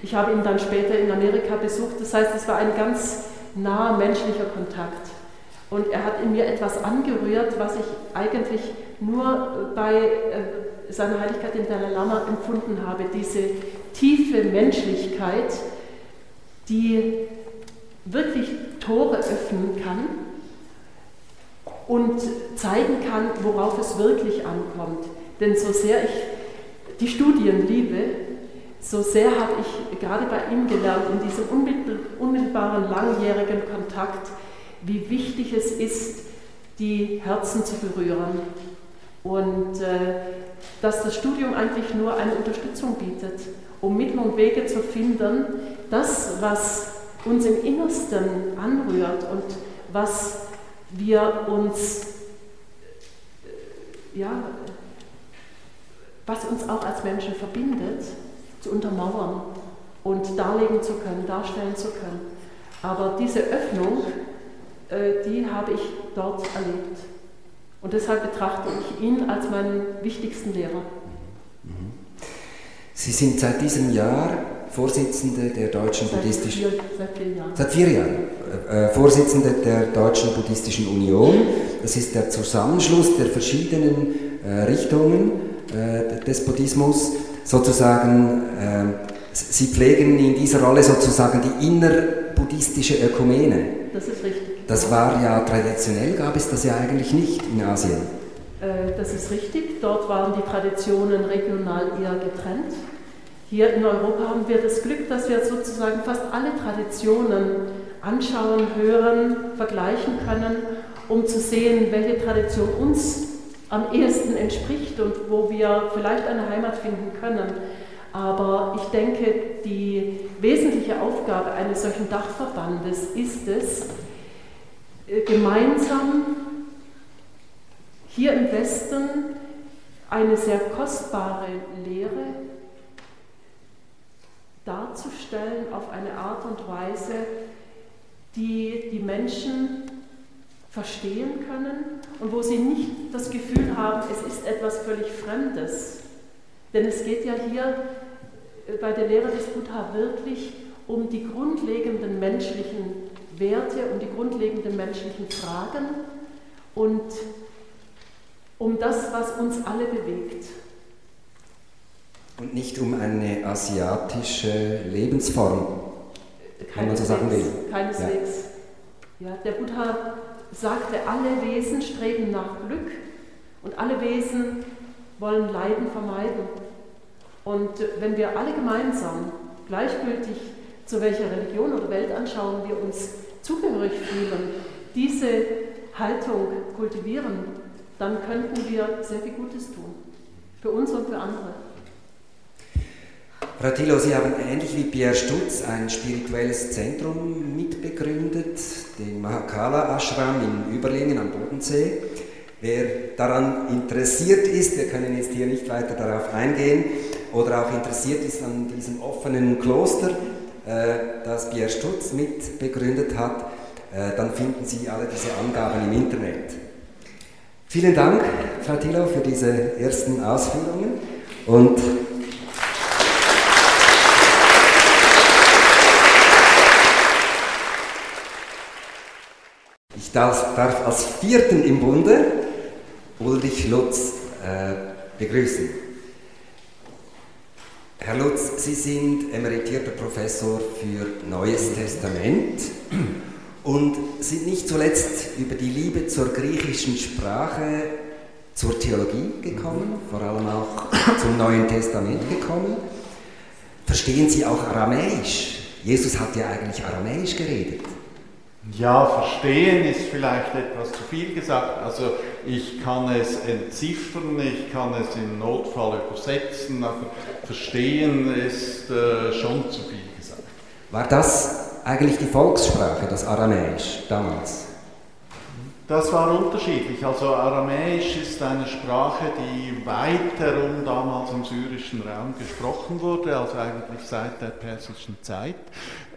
Ich habe ihn dann später in Amerika besucht. Das heißt, es war ein ganz naher menschlicher Kontakt. Und er hat in mir etwas angerührt, was ich eigentlich nur bei äh, seiner Heiligkeit in Dalai Lama empfunden habe. Diese tiefe Menschlichkeit, die wirklich Tore öffnen kann und zeigen kann, worauf es wirklich ankommt. Denn so sehr ich die Studien liebe, so sehr habe ich gerade bei ihm gelernt, in diesem unmittelbaren, langjährigen Kontakt, wie wichtig es ist, die Herzen zu berühren. Und äh, dass das Studium eigentlich nur eine Unterstützung bietet, um Mittel und Wege zu finden, das, was uns im Innersten anrührt und was wir uns, ja, was uns auch als Menschen verbindet, zu untermauern und darlegen zu können, darstellen zu können. Aber diese Öffnung, äh, die habe ich dort erlebt. Und deshalb betrachte ich ihn als meinen wichtigsten Lehrer. Sie sind seit diesem Jahr Vorsitzende der Deutschen seit Buddhistischen vier, seit vier Jahren. Seit vier Jahren. Äh, Vorsitzende der Deutschen Buddhistischen Union. Das ist der Zusammenschluss der verschiedenen äh, Richtungen äh, des Buddhismus. Sozusagen, äh, Sie pflegen in dieser Rolle sozusagen die innerbuddhistische Ökumene. Das ist richtig. Das war ja traditionell, gab es das ja eigentlich nicht in Asien. Äh, das ist richtig. Dort waren die Traditionen regional eher getrennt. Hier in Europa haben wir das Glück, dass wir sozusagen fast alle Traditionen anschauen, hören, vergleichen können, um zu sehen, welche Tradition uns am ehesten entspricht und wo wir vielleicht eine Heimat finden können. Aber ich denke, die wesentliche Aufgabe eines solchen Dachverbandes ist es, äh, gemeinsam hier im Westen eine sehr kostbare Lehre darzustellen auf eine Art und Weise, die die Menschen verstehen können und wo sie nicht das Gefühl haben, es ist etwas völlig Fremdes. Denn es geht ja hier äh, bei der Lehre des Buddha wirklich um die grundlegenden menschlichen Werte, um die grundlegenden menschlichen Fragen und um das, was uns alle bewegt. Und nicht um eine asiatische Lebensform, wenn man so sagen will. Keineswegs. Ja. ja. der Buddha sagte, alle Wesen streben nach Glück und alle Wesen wollen Leiden vermeiden. Und wenn wir alle gemeinsam, gleichgültig zu welcher Religion oder Weltanschauung wir uns zugehörig fühlen, diese Haltung kultivieren, dann könnten wir sehr viel Gutes tun. Für uns und für andere. Fratilo, Sie haben ähnlich wie Pierre Stutz ein spirituelles Zentrum mitbegründet, den Mahakala Ashram in Überlingen am Bodensee. Wer daran interessiert ist, wir können jetzt hier nicht weiter darauf eingehen, oder auch interessiert ist an diesem offenen Kloster, äh, das Pierre Stutz mit begründet hat, äh, dann finden Sie alle diese Angaben im Internet. Vielen Dank, Frau Thilo, für diese ersten Ausführungen und ich darf, darf als vierten im Bunde Ulrich Lutz äh, begrüßen. Herr Lutz, Sie sind emeritierter Professor für Neues Testament und sind nicht zuletzt über die Liebe zur griechischen Sprache zur Theologie gekommen, vor allem auch zum Neuen Testament gekommen. Verstehen Sie auch Aramäisch? Jesus hat ja eigentlich Aramäisch geredet. Ja, verstehen ist vielleicht etwas zu viel gesagt. Also ich kann es entziffern, ich kann es im Notfall übersetzen, aber verstehen ist äh, schon zu viel gesagt. War das eigentlich die Volkssprache, das Aramäisch damals? Das war unterschiedlich. Also Aramäisch ist eine Sprache, die weit herum damals im syrischen Raum gesprochen wurde, also eigentlich seit der persischen Zeit.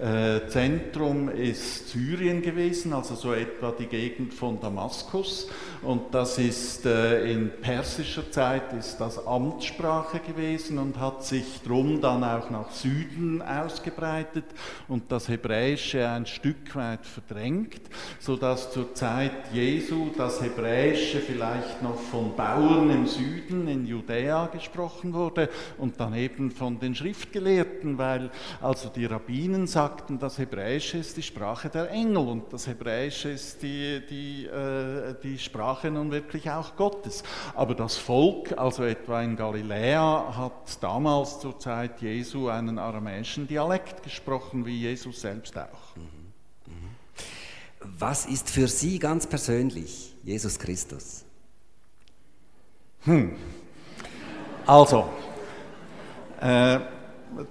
Äh, Zentrum ist Syrien gewesen, also so etwa die Gegend von Damaskus. Und das ist äh, in persischer Zeit ist das Amtssprache gewesen und hat sich drum dann auch nach Süden ausgebreitet und das Hebräische ein Stück weit verdrängt, sodass zur Zeit Jesu das Hebräische vielleicht noch von Bauern im Süden in Judäa gesprochen wurde und dann eben von den Schriftgelehrten, weil also die Rabbinen sagten, das Hebräische ist die Sprache der Engel und das Hebräische ist die, die, äh, die Sprache nun wirklich auch Gottes. Aber das Volk, also etwa in Galiläa, hat damals zur Zeit Jesu einen aramäischen Dialekt gesprochen, wie Jesus selbst auch. Was ist für Sie ganz persönlich Jesus Christus? Hm. Also, äh,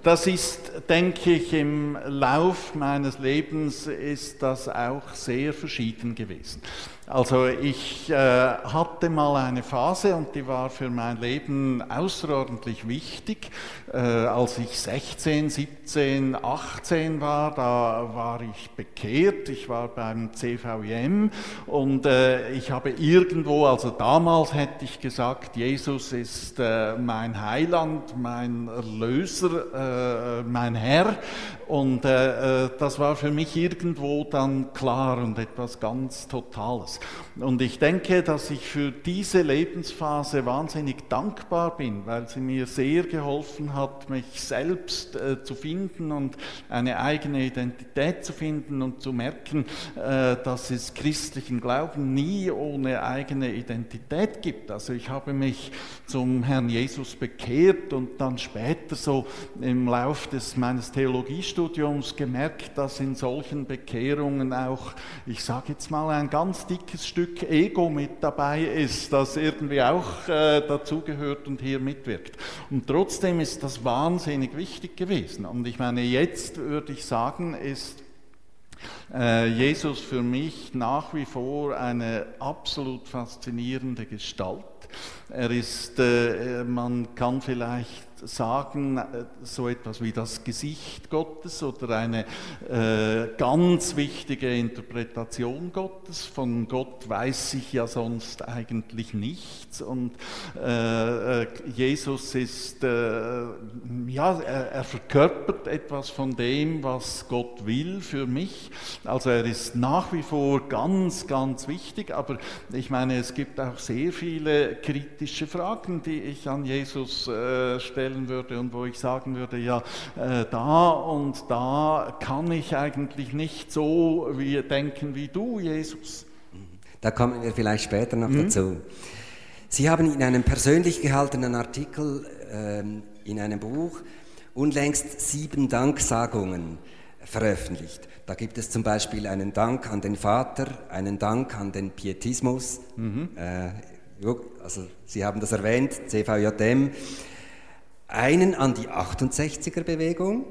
das ist, denke ich, im Lauf meines Lebens ist das auch sehr verschieden gewesen. Also ich äh, hatte mal eine Phase und die war für mein Leben außerordentlich wichtig. Äh, als ich 16, 17, 18 war, da war ich bekehrt. Ich war beim CVM und äh, ich habe irgendwo, also damals hätte ich gesagt, Jesus ist äh, mein Heiland, mein Erlöser, mein Herr. Und das war für mich irgendwo dann klar und etwas ganz Totales. Und ich denke, dass ich für diese Lebensphase wahnsinnig dankbar bin, weil sie mir sehr geholfen hat, mich selbst äh, zu finden und eine eigene Identität zu finden und zu merken, äh, dass es christlichen Glauben nie ohne eigene Identität gibt. Also ich habe mich zum Herrn Jesus bekehrt und dann später so im Lauf des meines Theologiestudiums gemerkt, dass in solchen Bekehrungen auch, ich sage jetzt mal, ein ganz dickes Stück Ego mit dabei ist, das irgendwie auch äh, dazugehört und hier mitwirkt. Und trotzdem ist das wahnsinnig wichtig gewesen. Und ich meine, jetzt würde ich sagen, ist äh, Jesus für mich nach wie vor eine absolut faszinierende Gestalt. Er ist, äh, man kann vielleicht sagen, äh, so etwas wie das Gesicht Gottes oder eine äh, ganz wichtige Interpretation Gottes. Von Gott weiß ich ja sonst eigentlich nichts. Und äh, äh Jesus ist, äh, ja, er, er, verkörpert etwas von dem, was Gott will für mich. Also er ist nach wie vor ganz, ganz wichtig. Aber ich meine, es gibt auch sehr viele kritische Fragen, die ich an Jesus äh, stelle stellen würde und wo ich sagen würde, ja, äh, da und da kann ich eigentlich nicht so wie denken wie du, Jesus. Da kommen wir vielleicht später noch mhm. dazu. Sie haben in einem persönlich gehaltenen Artikel ähm, in einem Buch unlängst sieben Danksagungen veröffentlicht. Da gibt es zum Beispiel einen Dank an den Vater, einen Dank an den Pietismus. Mhm. Äh, also Sie haben das erwähnt, CVJM. einen an die 68er Bewegung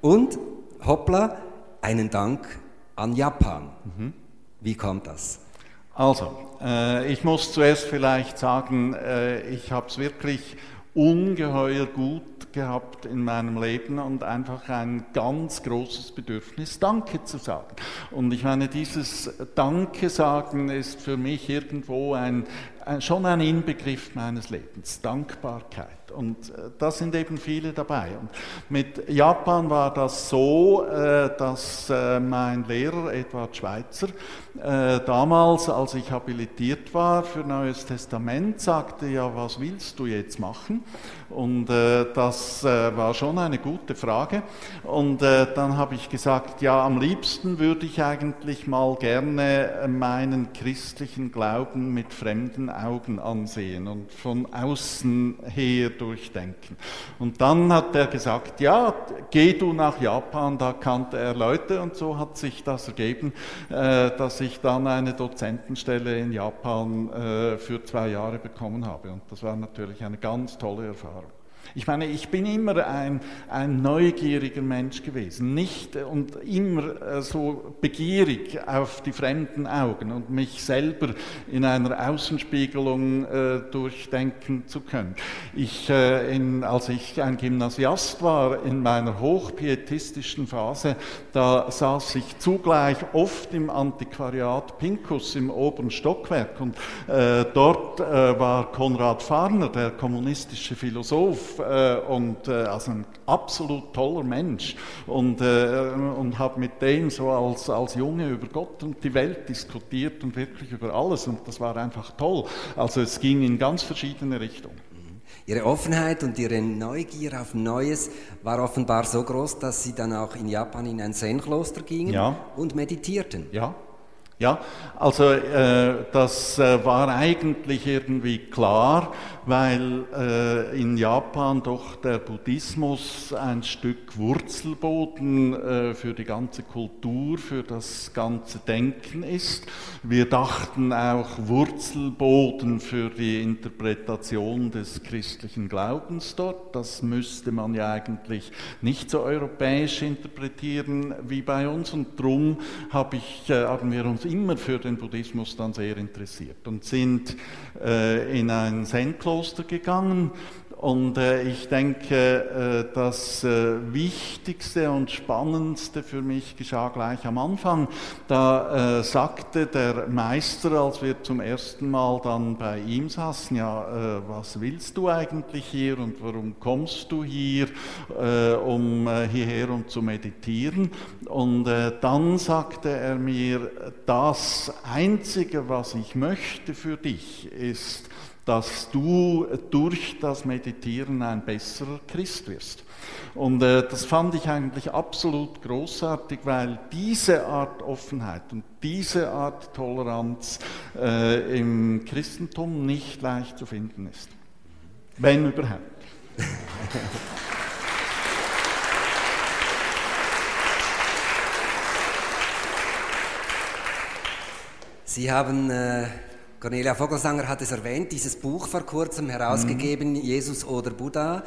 und, hoppla, einen Dank an Japan. Mhm. Wie kommt das? Also, äh, ich muss zuerst vielleicht sagen, äh, ich habe es wirklich ungeheuer gut gehabt in meinem Leben und einfach ein ganz großes Bedürfnis, Danke zu sagen. Und ich meine, dieses Danke sagen ist für mich irgendwo ein schon ein Inbegriff meines Lebens, Dankbarkeit. Und äh, da sind eben viele dabei. Und mit Japan war das so, äh, dass äh, mein Lehrer, Edward Schweitzer, damals, als ich habilitiert war für Neues Testament, sagte, ja, was willst du jetzt machen? Und das war schon eine gute Frage. Und dann habe ich gesagt, ja, am liebsten würde ich eigentlich mal gerne meinen christlichen Glauben mit fremden Augen ansehen und von außen her durchdenken. Und dann hat er gesagt, ja, geh du nach Japan, da kannte er Leute und so hat sich das ergeben, äh, dass ich dann eine Dozentenstelle in Japan äh, für zwei Jahre bekommen habe. Und das war natürlich eine ganz tolle Erfahrung. Ich meine, ich bin immer ein, ein neugieriger Mensch gewesen, nicht und immer äh, so begierig auf die fremden Augen und mich selber in einer Außenspiegelung äh, durchdenken zu können. Ich, äh, in, als ich ein Gymnasiast war, in meiner hochpietistischen Phase, da saß ich zugleich oft im Antiquariat Pinkus im oberen Stockwerk und äh, dort äh, war Konrad Farner, der kommunistische Philosoph, äh, und äh, also ein absolut toller Mensch und, äh, und habe mit dem so als, als Junge über Gott und die Welt diskutiert und wirklich über alles und das war einfach toll. Also es ging in ganz verschiedene Richtungen. Mhm. Ihre Offenheit und Ihre Neugier auf Neues war offenbar so groß, dass Sie dann auch in Japan in ein Zen-Kloster gingen ja. und meditierten. Ja, ja, also äh, das äh, war eigentlich irgendwie klar, weil äh, in Japan doch der Buddhismus ein Stück Wurzelboden äh, für die ganze Kultur, für das ganze Denken ist. Wir dachten auch Wurzelboden für die Interpretation des christlichen Glaubens dort. Das müsste man ja eigentlich nicht so europäisch interpretieren wie bei uns und darum hab ich, äh, haben wir uns immer für den Buddhismus dann sehr interessiert und sind äh, in ein Zen-Kloster gegangen und äh, ich denke, äh, das äh, Wichtigste und Spannendste für mich geschah gleich am Anfang. Da sagte der Meister, als wir zum ersten Mal dann bei ihm saßen, ja, was willst du eigentlich hier und warum kommst du hier, um hierher um zu meditieren? Und dann sagte er mir, das Einzige, was ich möchte für dich, ist, dass du durch das Meditieren ein besserer Christ wirst. Und äh, das fand ich eigentlich absolut großartig, weil diese Art Offenheit und diese Art Toleranz äh, im Christentum nicht leicht zu finden ist. Wenn überhaupt. Sie haben äh Cornelia Vogelsanger hat es erwähnt, dieses Buch vor kurzem herausgegeben, mhm. Jesus oder Buddha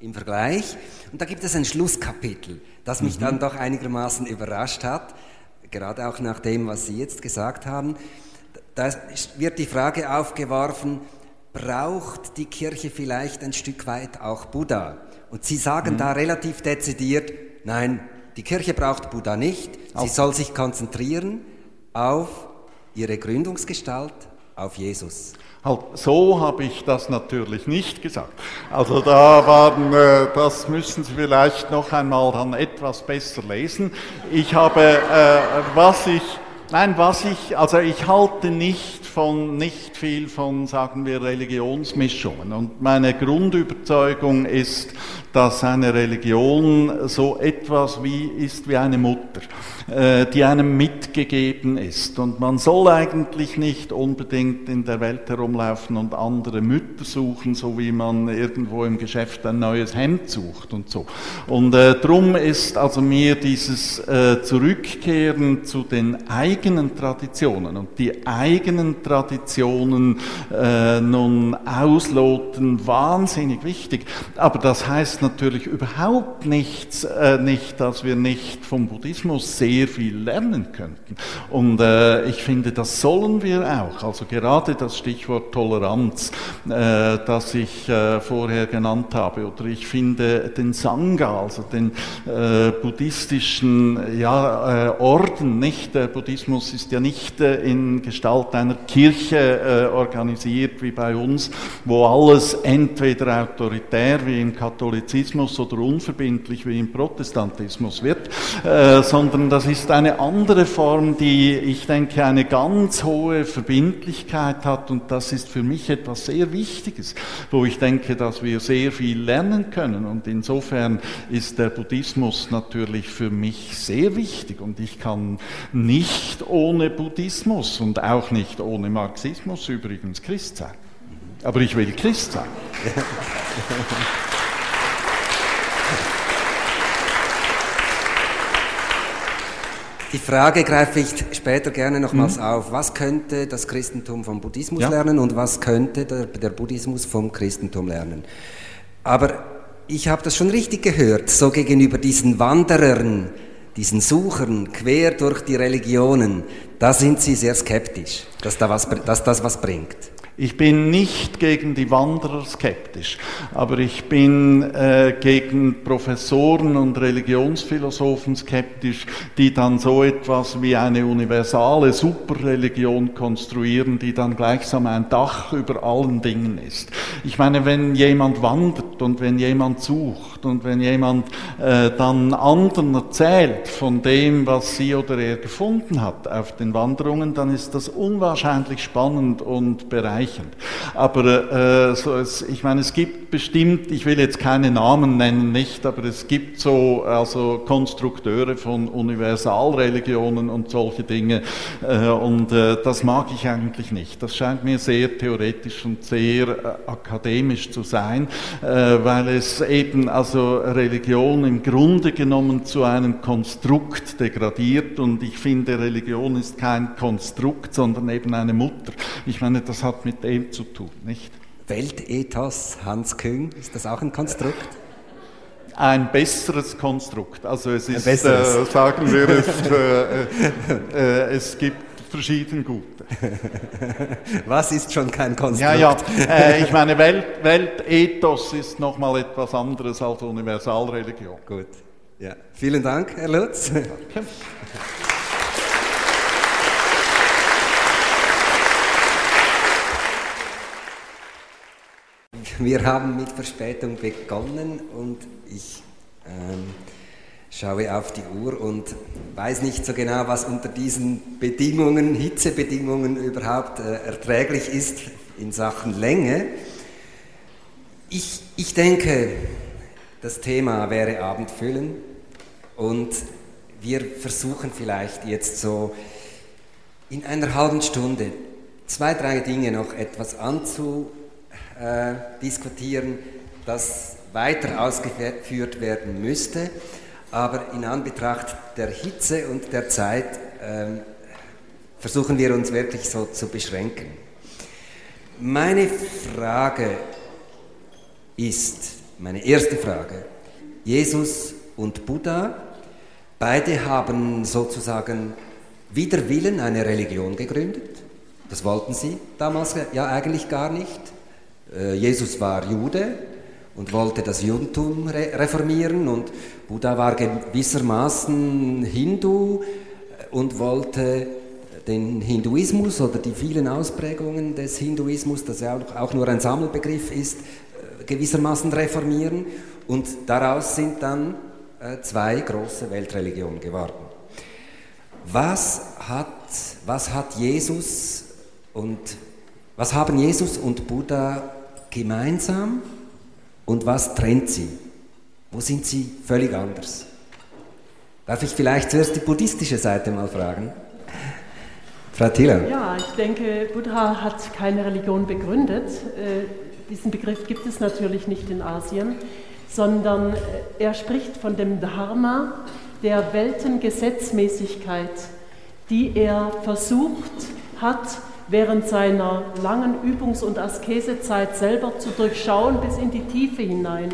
im Vergleich. Und da gibt es ein Schlusskapitel, das mich mhm. dann doch einigermaßen überrascht hat, gerade auch nach dem, was Sie jetzt gesagt haben. Da wird die Frage aufgeworfen, braucht die Kirche vielleicht ein Stück weit auch Buddha? Und Sie sagen mhm. da relativ dezidiert, nein, die Kirche braucht Buddha nicht, sie soll sich konzentrieren auf ihre Gründungsgestalt, auf Jesus. Halt, so habe ich das natürlich nicht gesagt. Also da waren, äh, das müssen Sie vielleicht noch einmal dann etwas besser lesen. Ich habe, äh, was ich, nein, was ich, also ich halte nicht von, nicht viel von, sagen wir, Religionsmischungen. Und meine Grundüberzeugung ist, dass eine Religion so etwas wie ist wie eine Mutter, äh, die einem mitgegeben ist. Und man soll eigentlich nicht unbedingt in der Welt herumlaufen und andere Mütter suchen, so wie man irgendwo im Geschäft ein neues Hemd sucht und so. Und äh, drum ist also mir dieses äh, Zurückkehren zu den eigenen Traditionen und die eigenen Traditionen äh, nun ausloten wahnsinnig wichtig. Aber das heißt natürlich überhaupt nichts, äh, nicht, dass wir nicht vom Buddhismus sehr viel lernen könnten. Und äh, ich finde, das sollen wir auch. Also gerade das Stichwort Toleranz, äh, das ich äh, vorher genannt habe, oder ich finde den Sangha, also den äh, buddhistischen ja, äh, Orden, nicht? Der Buddhismus ist ja nicht in Gestalt einer Kirche organisiert wie bei uns, wo alles entweder autoritär wie im Katholizismus oder unverbindlich wie im Protestantismus wird, äh, sondern das ist eine andere Form, die ich denke eine ganz hohe Verbindlichkeit hat und das ist für mich etwas sehr Wichtiges, wo ich denke, dass wir sehr viel lernen können und insofern ist der Buddhismus natürlich für mich sehr wichtig und ich kann nicht ohne Buddhismus und auch nicht ohne Marxismus übrigens Christ sein. Aber ich will Christ sein. Die Frage greife ich später gerne nochmals mhm. auf. Was könnte das Christentum vom Buddhismus ja. lernen und was könnte der, der Buddhismus vom Christentum lernen? Aber ich habe das schon richtig gehört, so gegenüber diesen Wanderern, diesen Suchern quer durch die Religionen, da sind Sie sehr skeptisch, dass, da was, dass das was bringt. Ich bin nicht gegen die Wanderer skeptisch, aber ich bin äh, gegen Professoren und Religionsphilosophen skeptisch, die dann so etwas wie eine universale Superreligion konstruieren, die dann gleichsam ein Dach über allen Dingen ist. Ich meine, wenn jemand wandert und wenn jemand sucht und wenn jemand äh, dann anderen erzählt von dem, was sie oder er gefunden hat auf den Wanderungen, dann ist das unwahrscheinlich spannend und bereichernd. Aber äh, so es, ich meine, es gibt bestimmt, ich will jetzt keine Namen nennen, nicht, aber es gibt so also Konstrukteure von Universalreligionen und solche Dinge. Äh, und äh, das mag ich eigentlich nicht. Das scheint mir sehr theoretisch und sehr äh, akademisch zu sein, äh, weil es eben also Religion im Grunde genommen zu einem Konstrukt degradiert und ich finde, Religion ist kein Konstrukt, sondern eben eine Mutter. Ich meine, das hat mit mit dem zu tun, nicht? Weltethos, Hans Küng, ist das auch ein Konstrukt? Ein besseres Konstrukt. Also es ist, äh, sagen wir es, äh, äh, es gibt verschieden gute. Was ist schon kein Konstrukt? Ja, ja. Äh, ich meine, Welt, Weltethos ist nochmal etwas anderes als Universalreligion. Gut. Ja. Vielen Dank, Herr Lutz. Danke. Wir haben mit Verspätung begonnen und ich ähm, schaue auf die Uhr und weiß nicht so genau, was unter diesen Bedingungen, Hitzebedingungen überhaupt äh, erträglich ist in Sachen Länge. Ich, ich denke, das Thema wäre Abendfüllen und wir versuchen vielleicht jetzt so in einer halben Stunde zwei, drei Dinge noch etwas anzuschauen äh, diskutieren, das weiter ausgeführt werden müsste. Aber in Anbetracht der Hitze und der Zeit äh, versuchen wir uns wirklich so zu beschränken. Meine Frage ist, meine erste Frage, Jesus und Buddha, beide haben sozusagen wider Willen eine Religion gegründet. Das wollten sie damals ja eigentlich gar nicht. Äh, Jesus war Jude und wollte das Judentum reformieren und Buddha war gewissermaßen Hindu und wollte den Hinduismus oder die vielen Ausprägungen des Hinduismus, das ja auch nur ein Sammelbegriff ist, äh, gewissermaßen reformieren und daraus sind dann äh, zwei große Weltreligionen geworden. Was hat, was hat Jesus und was haben Jesus und Buddha gemeinsam und was trennt sie? Wo sind sie völlig anders? Darf ich vielleicht zuerst die buddhistische Seite mal fragen? Frau Thieler. Ja, ich denke, Buddha hat keine Religion begründet. Äh, diesen Begriff gibt es natürlich nicht in Asien, sondern äh, er spricht von dem Dharma, der Weltengesetzmäßigkeit, die er versucht hat, während seiner langen Übungs- und Askesezeit selber zu durchschauen bis in die Tiefe hinein.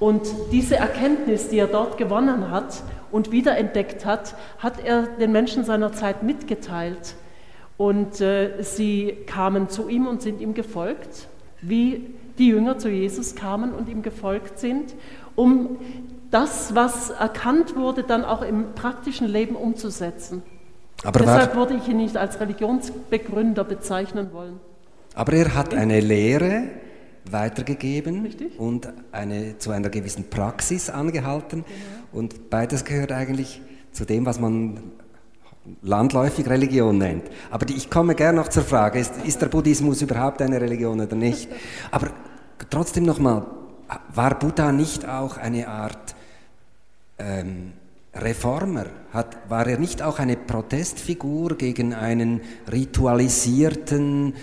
Und diese Erkenntnis, die er dort gewonnen hat und wiederentdeckt hat, hat er den Menschen seiner Zeit mitgeteilt. Und äh, sie kamen zu ihm und sind ihm gefolgt, wie die Jünger zu Jesus kamen und ihm gefolgt sind, um das, was erkannt wurde, dann auch im praktischen Leben umzusetzen. Aber Deshalb würde ich ihn nicht als Religionsbegründer bezeichnen wollen. Aber er hat eine Lehre weitergegeben Richtig? und eine, zu einer gewissen Praxis angehalten. Genau. Und beides gehört eigentlich zu dem, was man landläufig Religion nennt. Aber die, ich komme gerne noch zur Frage, ist, ist der Buddhismus überhaupt eine Religion oder nicht? Aber trotzdem nochmal, war Buddha nicht auch eine Art ähm, Reformer? Hat, war er nicht auch eine Protestfigur gegen einen ritualisierten,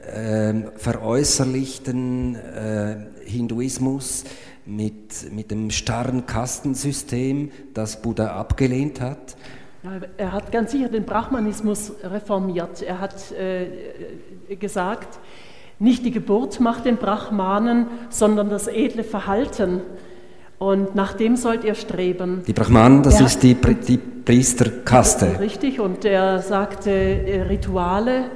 äh, veräußerlichten äh, Hinduismus mit, mit dem starren Kastensystem, das Buddha abgelehnt hat? Er hat ganz sicher den Brahmanismus reformiert. Er hat äh, gesagt, nicht die Geburt macht den Brahmanen, sondern das edle Verhalten. Und nach dem sollt ihr streben. Die Brahmanen, das er, ist die, die Priesterkaste. Richtig, und er sagte, äh, Rituale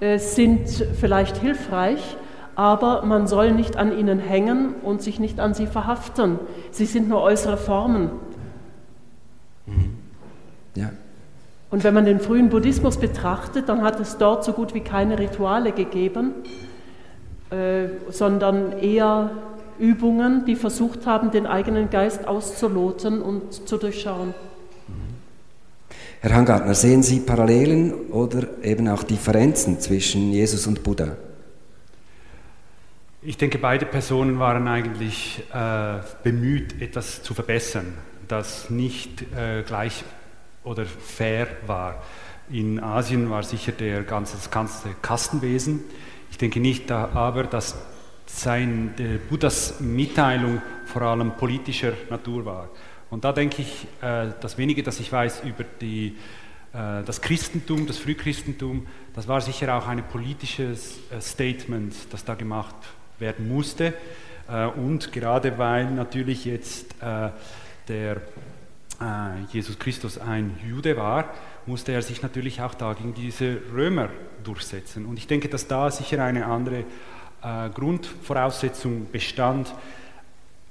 äh, sind vielleicht hilfreich, aber man soll nicht an ihnen hängen und sich nicht an sie verhaften. Sie sind nur äußere Formen. Mhm. Ja. Und wenn man den frühen Buddhismus betrachtet, dann hat es dort so gut wie keine Rituale gegeben, äh, sondern eher Übungen, die versucht haben, den eigenen Geist auszuloten und zu durchschauen. Herr Hangartner, sehen Sie Parallelen oder eben auch Differenzen zwischen Jesus und Buddha? Ich denke, beide Personen waren eigentlich äh, bemüht, etwas zu verbessern, das nicht äh, gleich oder fair war. In Asien war sicher der ganze, das ganze Kastenwesen. Ich denke nicht aber, dass sein, Buddhas Mitteilung vor allem politischer Natur war. Und da denke ich, äh, das wenige, das ich weiß über die, äh, das Christentum, das Frühchristentum, das war sicher auch ein politisches äh, Statement, das da gemacht werden musste. Und gerade weil natürlich jetzt der äh, Jesus Christus ein Jude war, musste er sich natürlich auch da gegen diese Römer durchsetzen. Und ich denke, dass da sicher eine andere äh, Grundvoraussetzung bestand.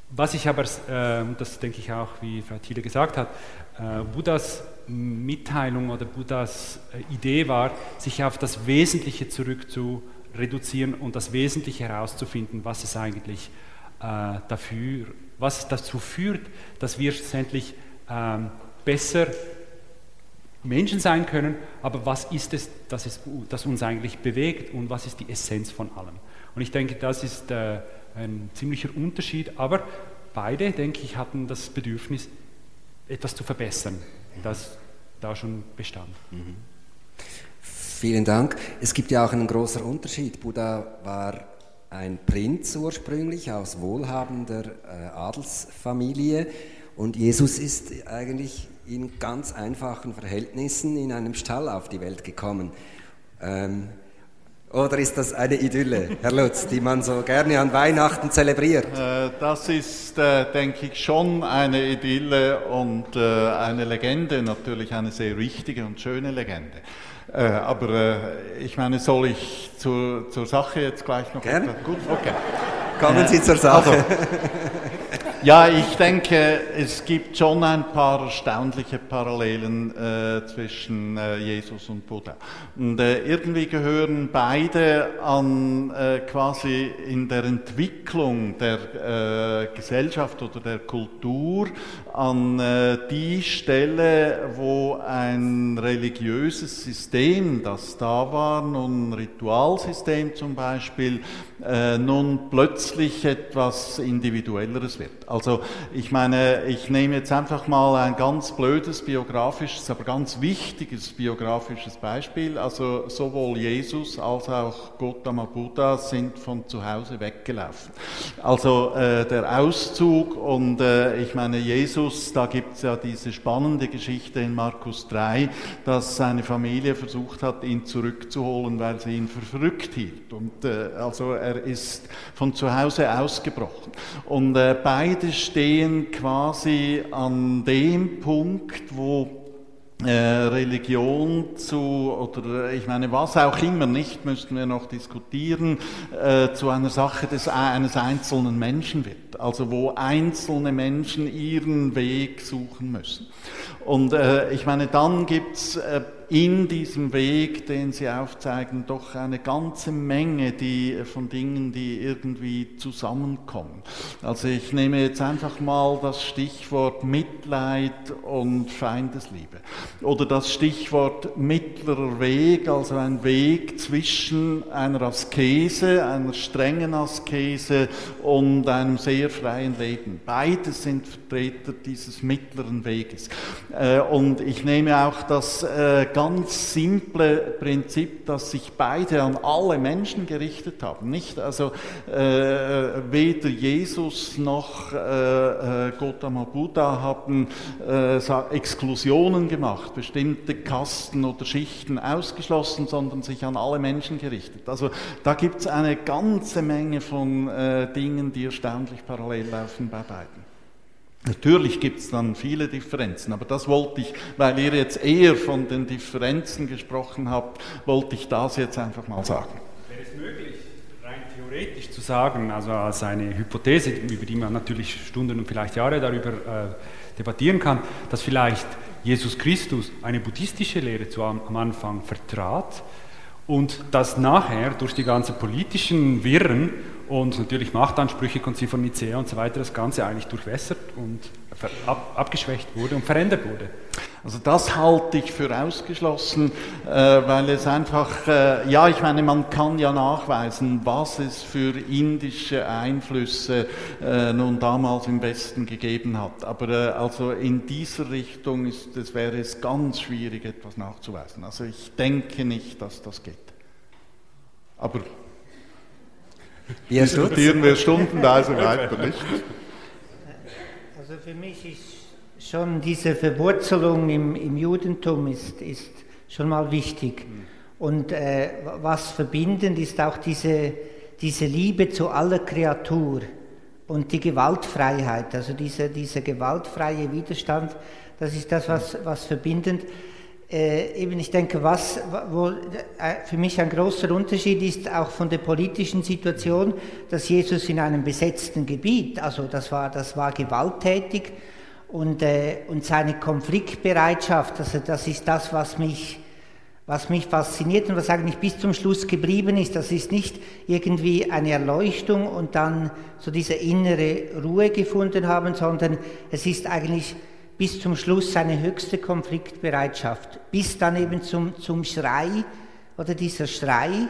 Was ich aber, äh, das denke ich auch, wie Frau Thiele gesagt hat, äh, Buddhas Mitteilung oder Buddhas äh, Idee war, sich auf das Wesentliche zurück zu reduzieren und das Wesentliche herauszufinden, was es eigentlich äh, dafür, was dazu führt, dass wir schlussendlich ähm, besser Menschen sein können, aber was ist es, das, ist, das uns eigentlich bewegt und was ist die Essenz von allem? Und ich denke, das ist äh, ein ziemlicher Unterschied, aber beide, denke ich, hatten das Bedürfnis, etwas zu verbessern, das da schon bestand. Mhm. Vielen Dank. Es gibt ja auch einen großen Unterschied. Buddha war ein Prinz ursprünglich aus wohlhabender äh, Adelsfamilie und Jesus ist eigentlich in ganz einfachen Verhältnissen in einem Stall auf die Welt gekommen. Ähm, oder ist das eine Idylle, Herr Lutz, die man so gerne an Weihnachten zelebriert? Äh, das ist, äh, denke ich, schon eine Idylle und äh, eine Legende, natürlich eine sehr wichtige und schöne Legende. Aber ich meine, soll ich zur, zur Sache jetzt gleich noch? Gerne. Gut, okay. Kommen Sie zur Sache. Also, ja, ich denke, es gibt schon ein paar erstaunliche Parallelen äh, zwischen äh, Jesus und Buddha. Und äh, irgendwie gehören beide an äh, quasi in der Entwicklung der äh, Gesellschaft oder der Kultur an äh, die Stelle, wo ein religiöses System, das da war, ein Ritualsystem zum Beispiel, äh, nun plötzlich etwas Individuelleres wird. Also ich meine, ich nehme jetzt einfach mal ein ganz blödes biografisches, aber ganz wichtiges biografisches Beispiel. Also sowohl Jesus als auch Gautama Buddha sind von zu Hause weggelaufen. Also äh, der Auszug und äh, ich meine Jesus, da gibt es ja diese spannende Geschichte in Markus 3, dass seine Familie versucht hat, ihn zurückzuholen, weil sie ihn für verrückt hielt. Und äh, also er ist von zu Hause ausgebrochen. Und äh, beide stehen quasi an dem Punkt, wo äh, Religion zu, oder ich meine, was auch immer nicht, müssten wir noch diskutieren, äh, zu einer Sache des, eines einzelnen Menschen wird. Also wo einzelne Menschen ihren Weg suchen müssen. Und äh, ich meine, dann gibt es äh, in diesem Weg, den Sie aufzeigen, doch eine ganze Menge die, äh, von Dingen, die irgendwie zusammenkommen. Also ich nehme jetzt einfach mal das Stichwort Mitleid und Feindesliebe oder das Stichwort mittlerer Weg, also ein Weg zwischen einer Askese, einer strengen Askese und einem sehr freien Leben. Beides sind Vertreter dieses mittleren Weges. Äh, und ich nehme auch das äh, ganz simple Prinzip, dass sich beide an alle Menschen gerichtet haben. Nicht also äh, weder Jesus noch Gautama Buddha haben Exklusionen gemacht, bestimmte Kasten oder Schichten ausgeschlossen, sondern sich an alle Menschen gerichtet. Also da gibt es eine ganze Menge von Dingen, die erstaunlich parallel laufen bei beiden. Natürlich gibt es dann viele Differenzen, aber das wollte ich, weil ihr jetzt eher von den Differenzen gesprochen habt, wollte ich das jetzt einfach mal sagen. Wäre es möglich, rein theoretisch zu sagen, also als eine Hypothese, über die man natürlich Stunden und vielleicht Jahre darüber äh, debattieren kann, dass vielleicht Jesus Christus eine buddhistische Lehre zu, am Anfang vertrat und dass nachher durch die ganzen politischen Wirren und natürlich Machtansprüche, Konzil von Nicea und so weiter, das Ganze eigentlich durchwässert und ab, abgeschwächt wurde und verändert wurde. Also das halte ich für ausgeschlossen, äh, weil es einfach, äh, ja, ich meine, man kann ja nachweisen, was es für indische Einflüsse äh, nun damals im Westen gegeben hat. Aber also in dieser Richtung ist, es wäre es ganz schwierig, etwas nachzuweisen. Also ich denke nicht, dass das geht. Aber wir diskutieren wir stundenweise weiter, nicht? Also für mich ist schon diese Verwurzelung im, im Judentum ist, ist schon mal wichtig. Und äh, was verbindend ist auch diese, diese Liebe zu aller Kreatur und die Gewaltfreiheit, also dieser diese gewaltfreie Widerstand, das ist das, was, was verbindend ist äh, eben ich denke, was wo, äh, für mich ein großer Unterschied ist, auch von der politischen Situation, dass Jesus in einem besetzten Gebiet, also das war, das war gewalttätig und, äh, und seine Konfliktbereitschaft, also das ist das, was mich, was mich fasziniert und was eigentlich bis zum Schluss geblieben ist. Das ist nicht irgendwie eine Erleuchtung und dann so diese innere Ruhe gefunden haben, sondern es ist eigentlich bis zum Schluss seine höchste Konfliktbereitschaft, bis dann eben zum, zum Schrei oder dieser Schrei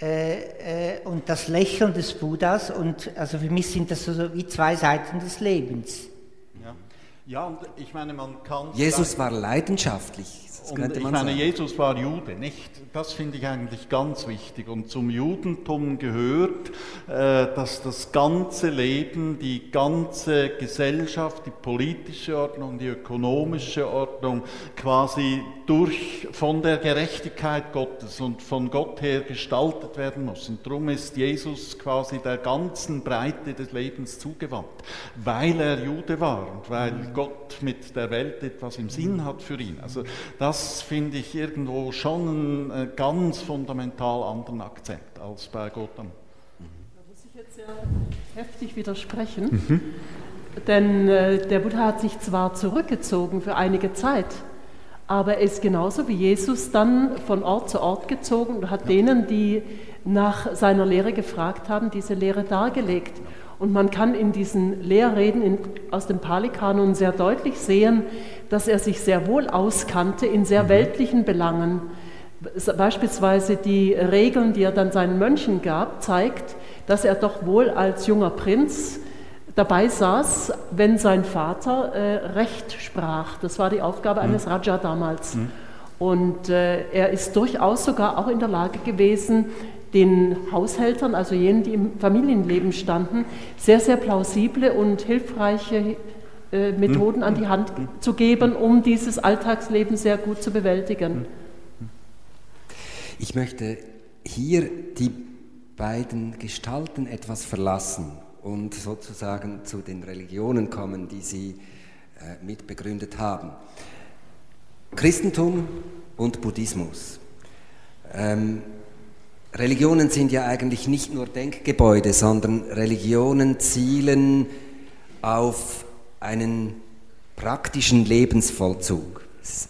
äh, äh, und das Lächeln des Buddhas. Und also für mich sind das so wie zwei Seiten des Lebens. Ja, ja und ich meine, man kann. Jesus war leidenschaftlich. Und ich meine, sagen. Jesus war Jude, nicht? Das finde ich eigentlich ganz wichtig. Und zum Judentum gehört, äh, dass das ganze Leben, die ganze Gesellschaft, die politische Ordnung, die ökonomische Ordnung quasi durch, von der Gerechtigkeit Gottes und von Gott her gestaltet werden muss. Und darum ist Jesus quasi der ganzen Breite des Lebens zugewandt, weil er Jude war und weil Gott mit der Welt etwas im Sinn hat für ihn. Also das finde ich irgendwo schon einen äh, ganz fundamental anderen Akzent als bei Gotham. Da muss ich jetzt sehr heftig widersprechen, mhm. denn äh, der Buddha hat sich zwar zurückgezogen für einige Zeit, aber er ist genauso wie Jesus dann von Ort zu Ort gezogen und hat ja. denen, die nach seiner Lehre gefragt haben, diese Lehre dargelegt. Und man kann in diesen Lehrreden in, aus dem Pali-Kanon sehr deutlich sehen, dass er sich sehr wohl auskannte in sehr mhm. weltlichen Belangen. Beispielsweise die Regeln, die er dann seinen Mönchen gab, zeigt, dass er doch wohl als junger Prinz dabei saß, wenn sein Vater äh, Recht sprach. Das war die Aufgabe mhm. eines Raja damals. Mhm. Und äh, er ist durchaus sogar auch in der Lage gewesen, den Haushältern, also jenen, die im Familienleben standen, sehr, sehr plausible und hilfreiche äh, Methoden an die Hand zu geben, um dieses Alltagsleben sehr gut zu bewältigen. Ich möchte hier die beiden Gestalten etwas verlassen und sozusagen zu den Religionen kommen, die sie äh, mitbegründet haben. Christentum und Buddhismus. Ähm, Religionen sind ja eigentlich nicht nur Denkgebäude, sondern Religionen zielen auf einen praktischen Lebensvollzug.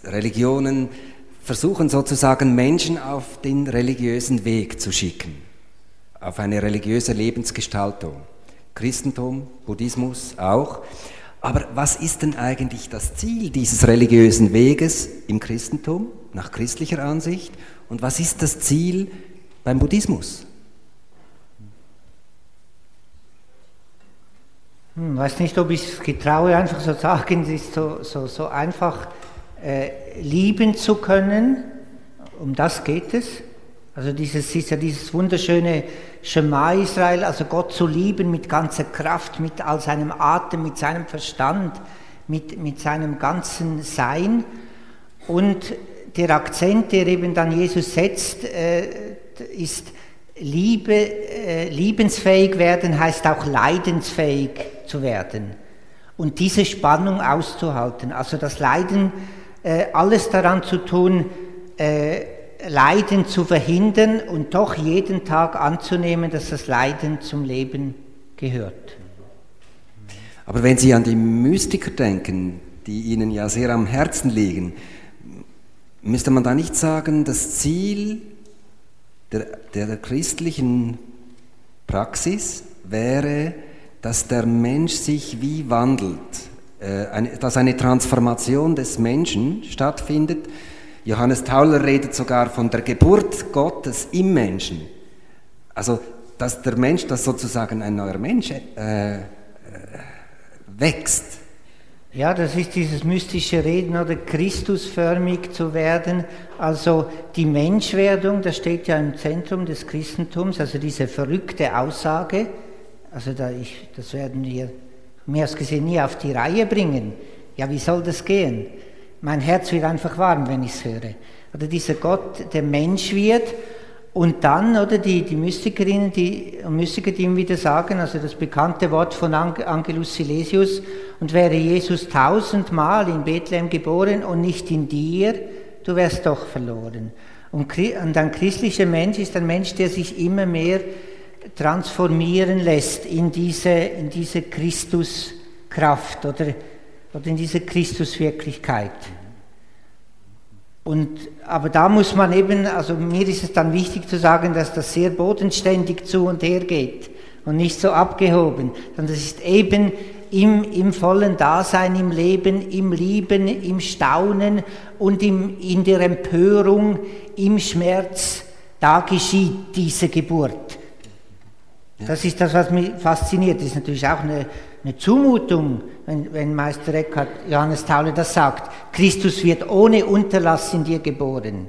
Religionen versuchen sozusagen Menschen auf den religiösen Weg zu schicken, auf eine religiöse Lebensgestaltung. Christentum, Buddhismus auch. Aber was ist denn eigentlich das Ziel dieses religiösen Weges im Christentum, nach christlicher Ansicht? Und was ist das Ziel beim Buddhismus? Hm, weiß nicht, ob ich es getraue, einfach so sagen, es ist so, so, so einfach äh, lieben zu können. Um das geht es. Also dieses ist ja dieses wunderschöne Schema Israel, also Gott zu lieben mit ganzer Kraft, mit all seinem Atem, mit seinem Verstand, mit, mit seinem ganzen Sein. Und der Akzent, der eben dann Jesus setzt, äh, ist Liebe, äh, liebensfähig werden heißt auch leidensfähig zu werden und diese Spannung auszuhalten. Also das Leiden, äh, alles daran zu tun, äh, Leiden zu verhindern und doch jeden Tag anzunehmen, dass das Leiden zum Leben gehört. Aber wenn Sie an die Mystiker denken, die Ihnen ja sehr am Herzen liegen, müsste man da nicht sagen, das Ziel der, der christlichen Praxis wäre, dass der Mensch sich wie wandelt, äh, dass eine Transformation des Menschen stattfindet. Johannes Tauler redet sogar von der Geburt Gottes im Menschen. Also, dass der Mensch, dass sozusagen ein neuer Mensch äh, äh, wächst. Ja, das ist dieses mystische Reden oder Christusförmig zu werden. Also die Menschwerdung, das steht ja im Zentrum des Christentums, also diese verrückte Aussage, also da ich, das werden wir mehr als gesehen nie auf die Reihe bringen. Ja, wie soll das gehen? Mein Herz wird einfach warm, wenn ich es höre. Oder dieser Gott, der Mensch wird und dann, oder die, die Mystikerinnen die, und Mystiker, die ihm wieder sagen, also das bekannte Wort von Angelus Silesius, und wäre Jesus tausendmal in Bethlehem geboren und nicht in dir, du wärst doch verloren. Und ein christlicher Mensch ist ein Mensch, der sich immer mehr transformieren lässt in diese, in diese Christuskraft oder, oder in diese Christuswirklichkeit. Und, aber da muss man eben, also mir ist es dann wichtig zu sagen, dass das sehr bodenständig zu und her geht und nicht so abgehoben, sondern es ist eben im, im vollen Dasein, im Leben, im Lieben, im Staunen und im, in der Empörung, im Schmerz, da geschieht diese Geburt. Das ist das, was mich fasziniert. Das ist natürlich auch eine, eine Zumutung, wenn, wenn Meister Eckhard Johannes Taule das sagt. Christus wird ohne Unterlass in dir geboren.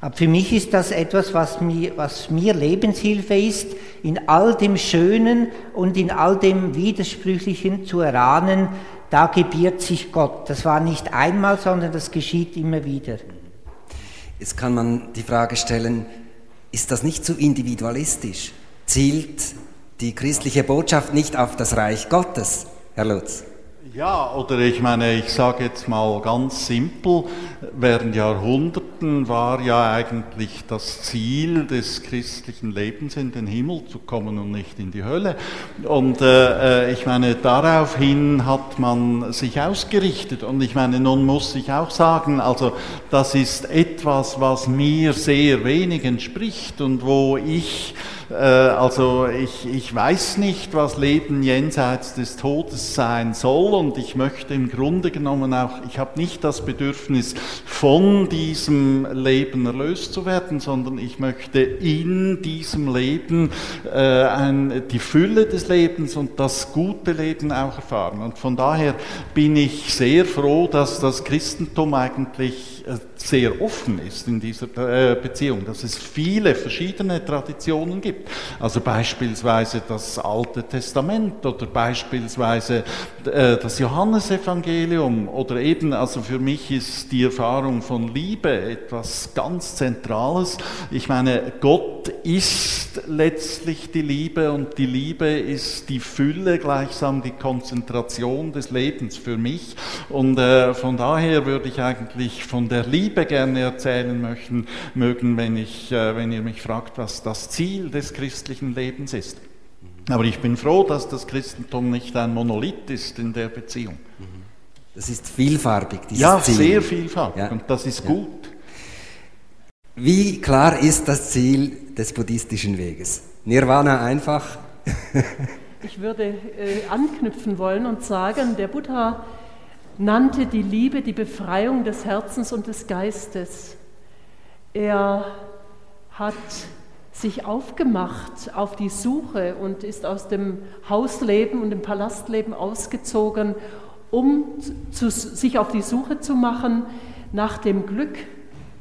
Aber für mich ist das etwas, was mir, was mir Lebenshilfe ist, in all dem Schönen und in all dem Widersprüchlichen zu erahnen, da gebiert sich Gott. Das war nicht einmal, sondern das geschieht immer wieder. Jetzt kann man die Frage stellen, ist das nicht zu individualistisch? zielt die christliche Botschaft nicht auf das Reich Gottes, Herr Lutz? Ja, oder ich meine, ich sage jetzt mal ganz simpel, während Jahrhunderten war ja eigentlich das Ziel des christlichen Lebens in den Himmel zu kommen und nicht in die Hölle. Und äh, äh ich meine, daraufhin hat man sich ausgerichtet. Und ich meine, nun muss ich auch sagen, also das ist etwas, was mir sehr wenig entspricht und wo ich also ich, ich weiß nicht, was Leben jenseits des Todes sein soll und ich möchte im Grunde genommen auch, ich habe nicht das Bedürfnis, von diesem Leben erlöst zu werden, sondern ich möchte in diesem Leben äh, ein, die Fülle des Lebens und das gute Leben auch erfahren. Und von daher bin ich sehr froh, dass das Christentum eigentlich äh, sehr offen ist in dieser äh, Beziehung, dass es viele verschiedene Traditionen gibt. Also beispielsweise das Alte Testament oder beispielsweise äh, das Johannesevangelium oder eben, also für mich ist die Erfahrung von Liebe etwas ganz Zentrales. Ich meine, Gott ist letztlich die Liebe und die Liebe ist die Fülle gleichsam die Konzentration des Lebens für mich und von daher würde ich eigentlich von der Liebe gerne erzählen möchten, mögen, wenn, ich, äh, wenn ihr mich fragt, was das Ziel des christlichen Lebens ist. Aber ich bin froh, dass das Christentum nicht ein Monolith ist in der Beziehung. Das ist vielfarbig, dieses ja, Ziel. Ja, sehr vielfarbig ja. und das ist ja. gut. Wie klar ist das Ziel des buddhistischen Weges? Nirvana einfach? ich würde äh, anknüpfen wollen und sagen, der Buddha nannte die Liebe die Befreiung des Herzens und des Geistes. Er hat sich aufgemacht auf die Suche und ist aus dem Hausleben und dem Palastleben ausgezogen, um zu, sich auf die Suche zu machen nach dem Glück,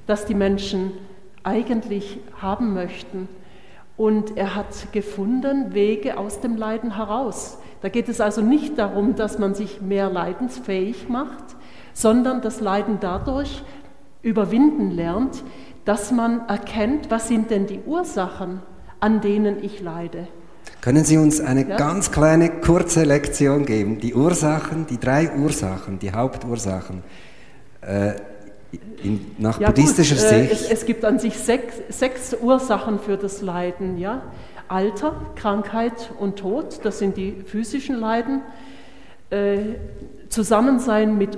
das die Menschen eigentlich haben möchten. Und er hat gefunden Wege aus dem Leiden heraus. Da geht es also nicht darum, dass man sich mehr leidensfähig macht, sondern das Leiden dadurch überwinden lernt, dass man erkennt, was sind denn die Ursachen, an denen ich leide. Können Sie uns eine ja? ganz kleine, kurze Lektion geben? Die Ursachen, die drei Ursachen, die Hauptursachen, äh, in, nach ja, buddhistischer gut, äh, Sicht. Es, es, gibt an sich sechs, sechs Ursachen für das Leiden. Ja? Alter, Krankheit und Tod, das sind die physischen Leiden. Äh, Zusammensein mit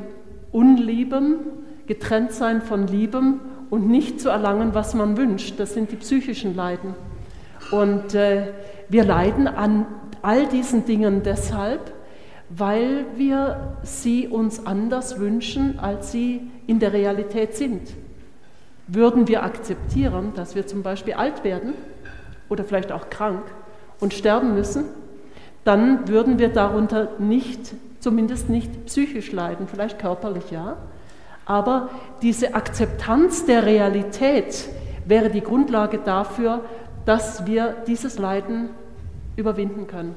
Unliebem, getrennt sein von Liebem und nicht zu erlangen, was man wünscht, das sind die psychischen Leiden. Und äh, wir leiden an all diesen Dingen deshalb, weil wir sie uns anders wünschen, als sie in der Realität sind. Würden wir akzeptieren, dass wir zum Beispiel alt werden, oder vielleicht auch krank und sterben müssen, dann würden wir darunter nicht, zumindest nicht psychisch leiden, vielleicht körperlich ja. Aber diese Akzeptanz der Realität wäre die Grundlage dafür, dass wir dieses Leiden überwinden können.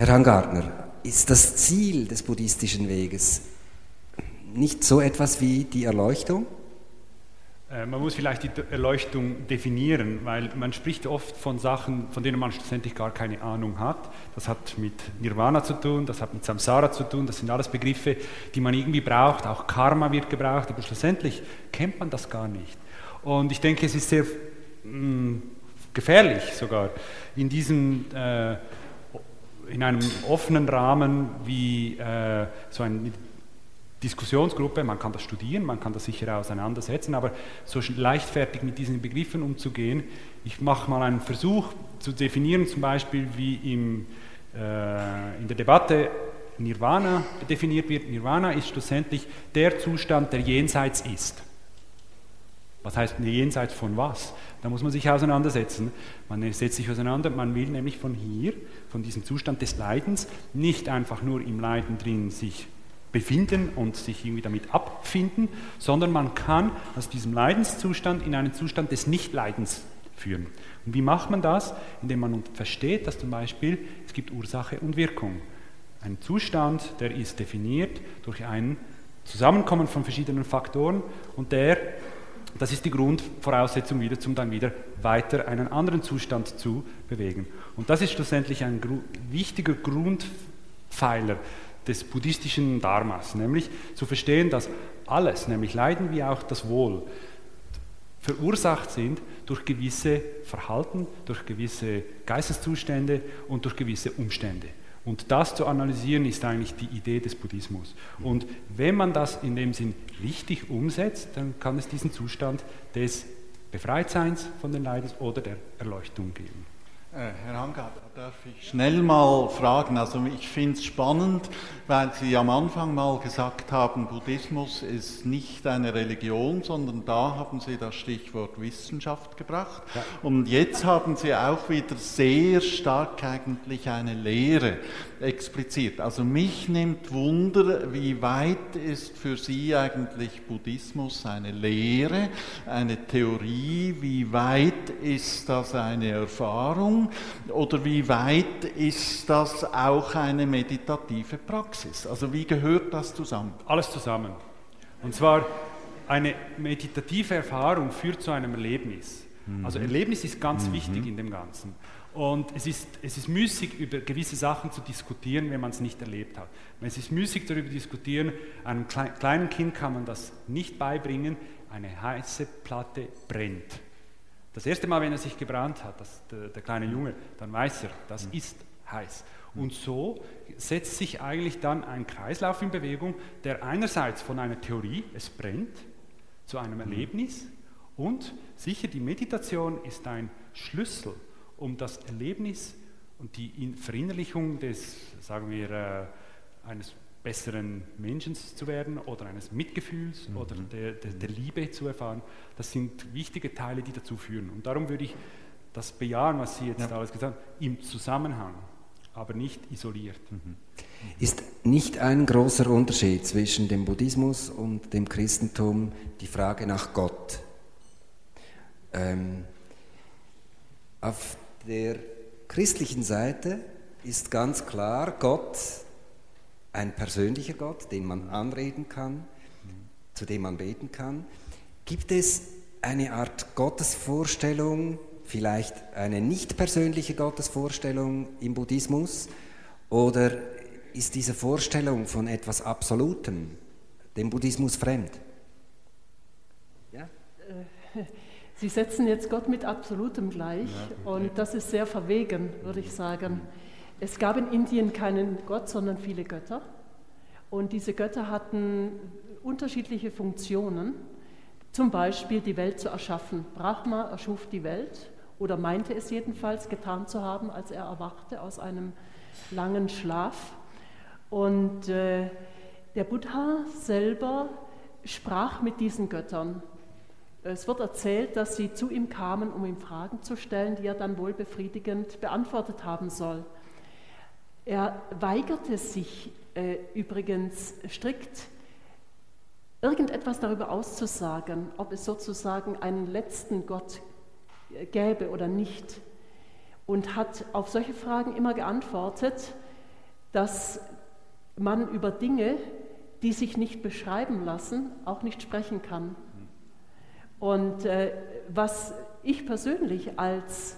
Herr Hangartner, ist das Ziel des buddhistischen Weges nicht so etwas wie die Erleuchtung? Äh, man muss vielleicht die Erleuchtung definieren, weil man spricht oft von Sachen, von denen man schlussendlich gar keine Ahnung hat. Das hat mit Nirvana zu tun, das hat mit Samsara zu tun, das sind alles Begriffe, die man irgendwie braucht. Auch Karma wird gebraucht, aber schlussendlich kennt man das gar nicht. Und ich denke, es ist sehr mh, mm, gefährlich sogar, in diesem äh, in einem offenen Rahmen wie äh, so ein Diskussionsgruppe, man kann das studieren, man kann das sicher auseinandersetzen, aber so leichtfertig mit diesen Begriffen umzugehen, ich mache mal einen Versuch zu definieren, zum Beispiel wie im, äh, in der Debatte Nirvana definiert wird. Nirvana ist schlussendlich der Zustand, der jenseits ist. Was heißt jenseits von was? Da muss man sich auseinandersetzen. Man setzt sich auseinander, man will nämlich von hier, von diesem Zustand des Leidens, nicht einfach nur im Leiden drin sich befinden und sich irgendwie damit abfinden, sondern man kann aus diesem Leidenszustand in einen Zustand des Nichtleidens führen. Und wie macht man das? Indem man versteht, dass zum Beispiel es gibt Ursache und Wirkung. Ein Zustand, der ist definiert durch ein Zusammenkommen von verschiedenen Faktoren und der, das ist die Grundvoraussetzung wieder, um dann wieder weiter einen anderen Zustand zu bewegen. Und das ist schlussendlich ein wichtiger Grundpfeiler des buddhistischen Dharmas, nämlich zu verstehen, dass alles, nämlich Leiden wie auch das Wohl, verursacht sind durch gewisse Verhalten, durch gewisse Geisteszustände und durch gewisse Umstände. Und das zu analysieren ist eigentlich die Idee des Buddhismus. Und wenn man das in dem Sinn richtig umsetzt, dann kann es diesen Zustand des Befreitseins von den Leiden oder der Erleuchtung geben. Äh, Herr Hanga, darf ich schnell mal fragen? Also ich finde es spannend, weil Sie am Anfang mal gesagt haben, Buddhismus ist nicht eine Religion, sondern da haben Sie das Stichwort Wissenschaft gebracht. Ja. Und jetzt haben Sie auch wieder sehr stark eigentlich eine Lehre expliziert. Also mich nimmt Wunder, wie weit ist für Sie eigentlich Buddhismus eine Lehre, eine Theorie, wie weit ist das eine Erfahrung oder wie weit ist das auch eine meditative Praxis? Also wie gehört das zusammen? Alles zusammen. Und zwar eine meditative Erfahrung führt zu einem Erlebnis. Mhm. Also Erlebnis ist ganz mhm. wichtig in dem Ganzen. Und es ist, es ist müßig, über gewisse Sachen zu diskutieren, wenn man es nicht erlebt hat. Es ist müßig, darüber zu diskutieren, einem kleinen Kind kann man das nicht beibringen, eine heiße Platte brennt. Das erste Mal, wenn er sich gebrannt hat, das, der, der, kleine Junge, dann weiß er, das mhm. ist heiß. Und so setzt sich eigentlich dann ein Kreislauf in Bewegung, der einerseits von einer Theorie, es brennt, zu einem mhm. Erlebnis und sicher die Meditation ist ein Schlüssel, um das Erlebnis und die Verinnerlichung des, sagen wir, äh, eines besseren Menschen zu werden oder eines Mitgefühls mhm. oder der, der, der, Liebe zu erfahren, das sind wichtige Teile, die dazu führen. Und darum würde ich das bejahen, was Sie jetzt ja. alles gesagt haben, im Zusammenhang, aber nicht isoliert. Mhm. Ist nicht ein großer Unterschied zwischen dem Buddhismus und dem Christentum die Frage nach Gott? Ähm, auf der christlichen Seite ist ganz klar, Gott ein persönlicher Gott, den man anreden kann, zu dem man beten kann. Gibt es eine Art Gottesvorstellung, vielleicht eine nicht persönliche Gottesvorstellung im Buddhismus? Oder ist diese Vorstellung von etwas Absolutem dem Buddhismus fremd? Ja? Äh, Sie setzen jetzt Gott mit Absolutem gleich ja, und das ist sehr verwegen, würde ich sagen. Es gab in Indien keinen Gott, sondern viele Götter. Und diese Götter hatten unterschiedliche Funktionen, zum Beispiel die Welt zu erschaffen. Brahma erschuf die Welt oder meinte es jedenfalls getan zu haben, als er erwachte aus einem langen Schlaf. Und äh, der Buddha selber sprach mit diesen Göttern. Es wird erzählt, dass sie zu ihm kamen, um ihm Fragen zu stellen, die er dann wohl befriedigend beantwortet haben soll. Er weigerte sich äh, übrigens strikt, irgendetwas darüber auszusagen, ob es sozusagen einen letzten Gott äh, gäbe oder nicht. Und hat auf solche Fragen immer geantwortet, dass man über Dinge, die sich nicht beschreiben lassen, auch nicht sprechen kann. Und äh, was ich persönlich als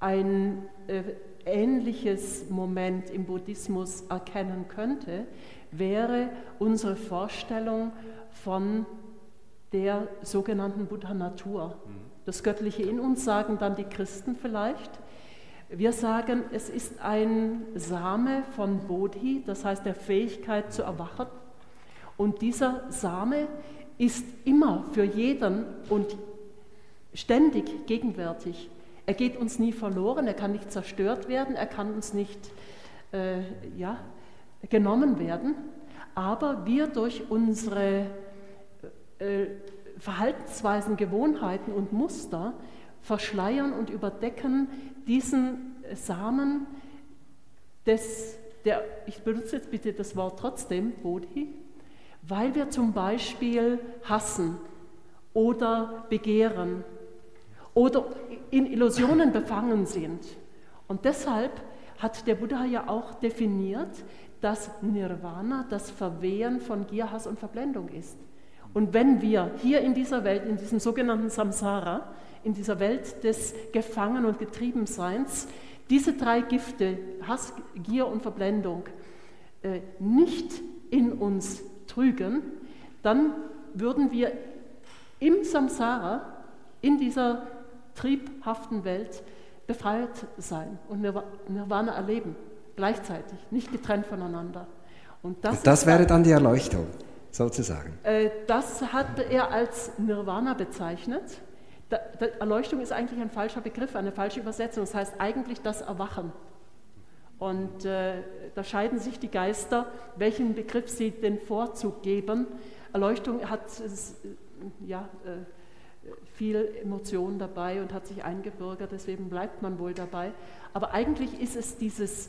ein äh, ähnliches Moment im Buddhismus erkennen könnte, wäre unsere Vorstellung von der sogenannten Buddha-Natur. Das Göttliche in uns sagen dann die Christen vielleicht. Wir sagen, es ist ein Same von Bodhi, das heißt der Fähigkeit zu erwachen. Und dieser Same ist immer für jeden und ständig gegenwärtig. Er geht uns nie verloren, er kann nicht zerstört werden, er kann uns nicht äh, ja, genommen werden, aber wir durch unsere äh, Verhaltensweisen, Gewohnheiten und Muster verschleiern und überdecken diesen Samen des, der, ich benutze jetzt bitte das Wort trotzdem, Bodhi, weil wir zum Beispiel hassen oder begehren oder in Illusionen befangen sind. Und deshalb hat der Buddha ja auch definiert, dass Nirvana das Verwehren von Gier, Hass und Verblendung ist. Und wenn wir hier in dieser Welt, in diesem sogenannten Samsara, in dieser Welt des Gefangen- und Getriebenseins, diese drei Gifte, Hass, Gier und Verblendung, äh, nicht in uns trügen, dann würden wir im Samsara, in dieser triebhaften Welt befreit sein und Nirvana erleben, gleichzeitig, nicht getrennt voneinander. Und das, das wäre dann die Erleuchtung, sozusagen. Äh, das hat er als Nirvana bezeichnet. da, da, Erleuchtung ist eigentlich ein falscher Begriff, eine falsche Übersetzung. Das heißt eigentlich das Erwachen. Und äh, da scheiden sich die Geister, welchen Begriff sie den Vorzug geben. Erleuchtung hat äh, ja, äh, viel Emotion dabei und hat sich eingebürgert, deswegen bleibt man wohl dabei. Aber eigentlich ist es dieses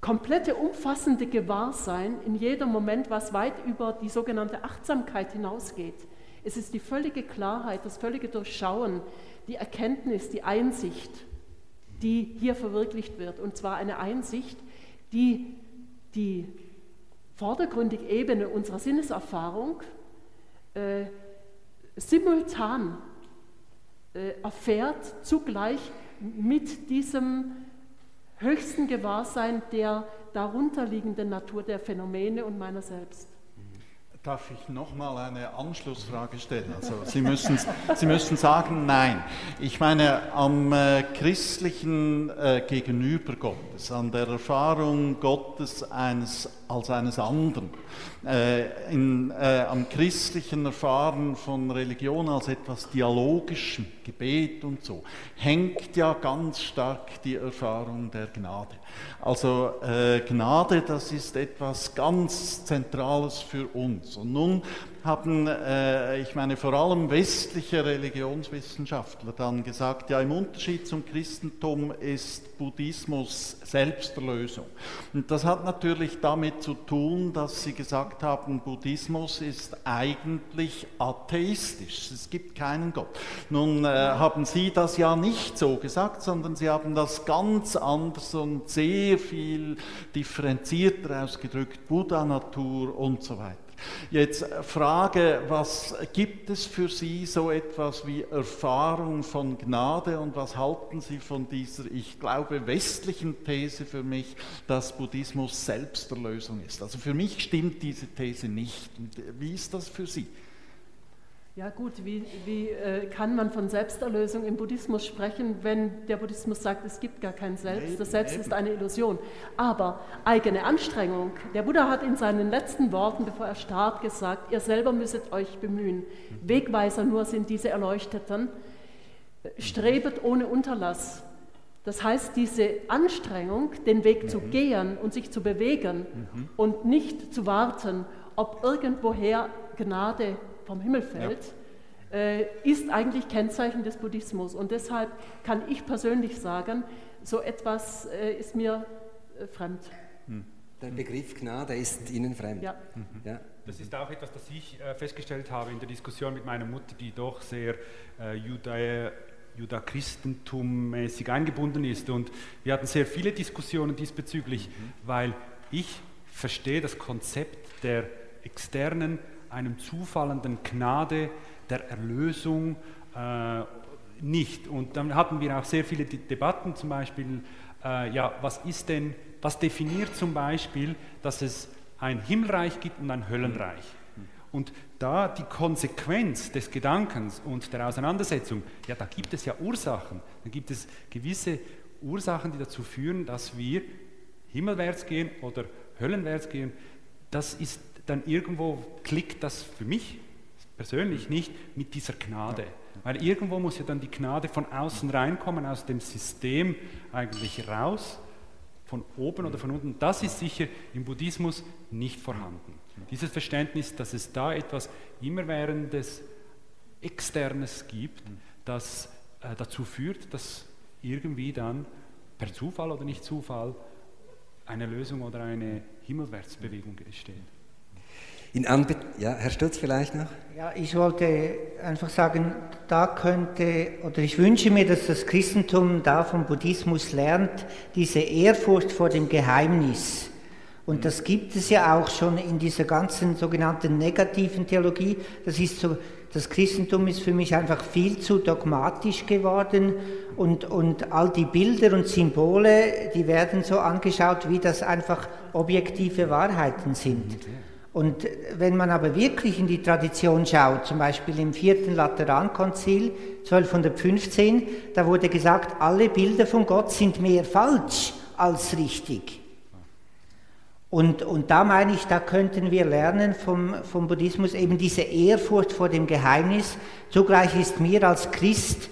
komplette umfassende Gewahrsein in jedem Moment, was weit über die sogenannte Achtsamkeit hinausgeht. Es ist die völlige Klarheit, das völlige Durchschauen, die Erkenntnis, die Einsicht, die hier verwirklicht wird. Und zwar eine Einsicht, die die vordergründige Ebene unserer Sinneserfahrung äh, simultan äh, erfährt, zugleich mit diesem höchsten Gewahrsein der darunterliegenden Natur der Phänomene und meiner selbst. Darf ich nochmal eine Anschlussfrage stellen? Also Sie müssen, Sie müssen sagen, nein. Ich meine, am äh, christlichen äh, Gegenüber Gottes, an der Erfahrung Gottes eines, als eines anderen, äh, in, äh, am christlichen Erfahren von Religion als etwas Dialogischem, Gebet und so, hängt ja ganz stark die Erfahrung der Gnade. Also äh, Gnade, das ist etwas ganz Zentrales für uns. Und nun haben, äh, ich meine, vor allem westliche Religionswissenschaftler dann gesagt, ja, im Unterschied zum Christentum ist Buddhismus Selbsterlösung. Und das hat natürlich damit zu tun, dass sie gesagt haben, Buddhismus ist eigentlich atheistisch. Es gibt keinen Gott. Nun äh, haben sie das ja nicht so gesagt, sondern sie haben das ganz anders und sehr viel differenzierter ausgedrückt, Buddha-Natur und so weiter. Jetzt Frage, was gibt es für Sie so etwas wie Erfahrung von Gnade und was halten Sie von dieser, ich glaube, westlichen These für mich, dass Buddhismus Selbsterlösung ist? Also für mich stimmt diese These nicht. Und wie ist das für Sie? Ja gut, wie, wie äh, kann man von Selbsterlösung im Buddhismus sprechen, wenn der Buddhismus sagt, es gibt gar kein Selbst, das Selbst ist eine Illusion. Aber eigene Anstrengung. Der Buddha hat in seinen letzten Worten, bevor er starb, gesagt, ihr selber müsstet euch bemühen. Wegweiser nur sind diese Erleuchteten. Strebet ohne Unterlass. Das heißt, diese Anstrengung, den Weg zu mhm. gehen und sich zu bewegen mhm. und nicht zu warten, ob irgendwoher Gnade vom Himmel fällt, ja. äh, ist eigentlich Kennzeichen des Buddhismus. Und deshalb kann ich persönlich sagen, so etwas äh, ist mir äh, fremd. Hm. Der Begriff Gnade ist Ihnen fremd. Ja. Mhm. ja. Das ist auch etwas, das ich äh, festgestellt habe in der Diskussion mit meiner Mutter, die doch sehr äh, Judä Judachristentum-mäßig eingebunden ist. Und wir hatten sehr viele Diskussionen diesbezüglich, mhm. weil ich verstehe das Konzept der externen einem zufallenden Gnade der Erlösung äh, nicht. Und dann hatten wir auch sehr viele Debatten, zum Beispiel, äh, ja, was ist denn, was definiert zum Beispiel, dass es ein Himmelreich gibt und ein Höllenreich? Und da die Konsequenz des Gedankens und der Auseinandersetzung, ja, da gibt es ja Ursachen. Da gibt es gewisse Ursachen, die dazu führen, dass wir himmelwärts gehen oder höllenwärts gehen. Das ist dann irgendwo klickt das für mich persönlich nicht mit dieser Gnade. Weil irgendwo muss ja dann die Gnade von außen reinkommen, aus dem System eigentlich raus, von oben oder von unten. Das ist sicher im Buddhismus nicht vorhanden. Dieses Verständnis, dass es da etwas immerwährendes, Externes gibt, das äh, dazu führt, dass irgendwie dann per Zufall oder nicht Zufall eine Lösung oder eine Himmelwärtsbewegung entsteht. In Anbe ja, Herr Stutz vielleicht noch? Ja, ich wollte einfach sagen, da könnte, oder ich wünsche mir, dass das Christentum da vom Buddhismus lernt, diese Ehrfurcht vor dem Geheimnis. Und das gibt es ja auch schon in dieser ganzen sogenannten negativen Theologie. Das ist so, das Christentum ist für mich einfach viel zu dogmatisch geworden und, und all die Bilder und Symbole, die werden so angeschaut, wie das einfach objektive Wahrheiten sind. Und wenn man aber wirklich in die Tradition schaut, zum Beispiel im vierten Laterankonzil 1215, da wurde gesagt, alle Bilder von Gott sind mehr falsch als richtig. Und, und da meine ich, da könnten wir lernen vom, vom Buddhismus eben diese Ehrfurcht vor dem Geheimnis. Zugleich ist mir als Christ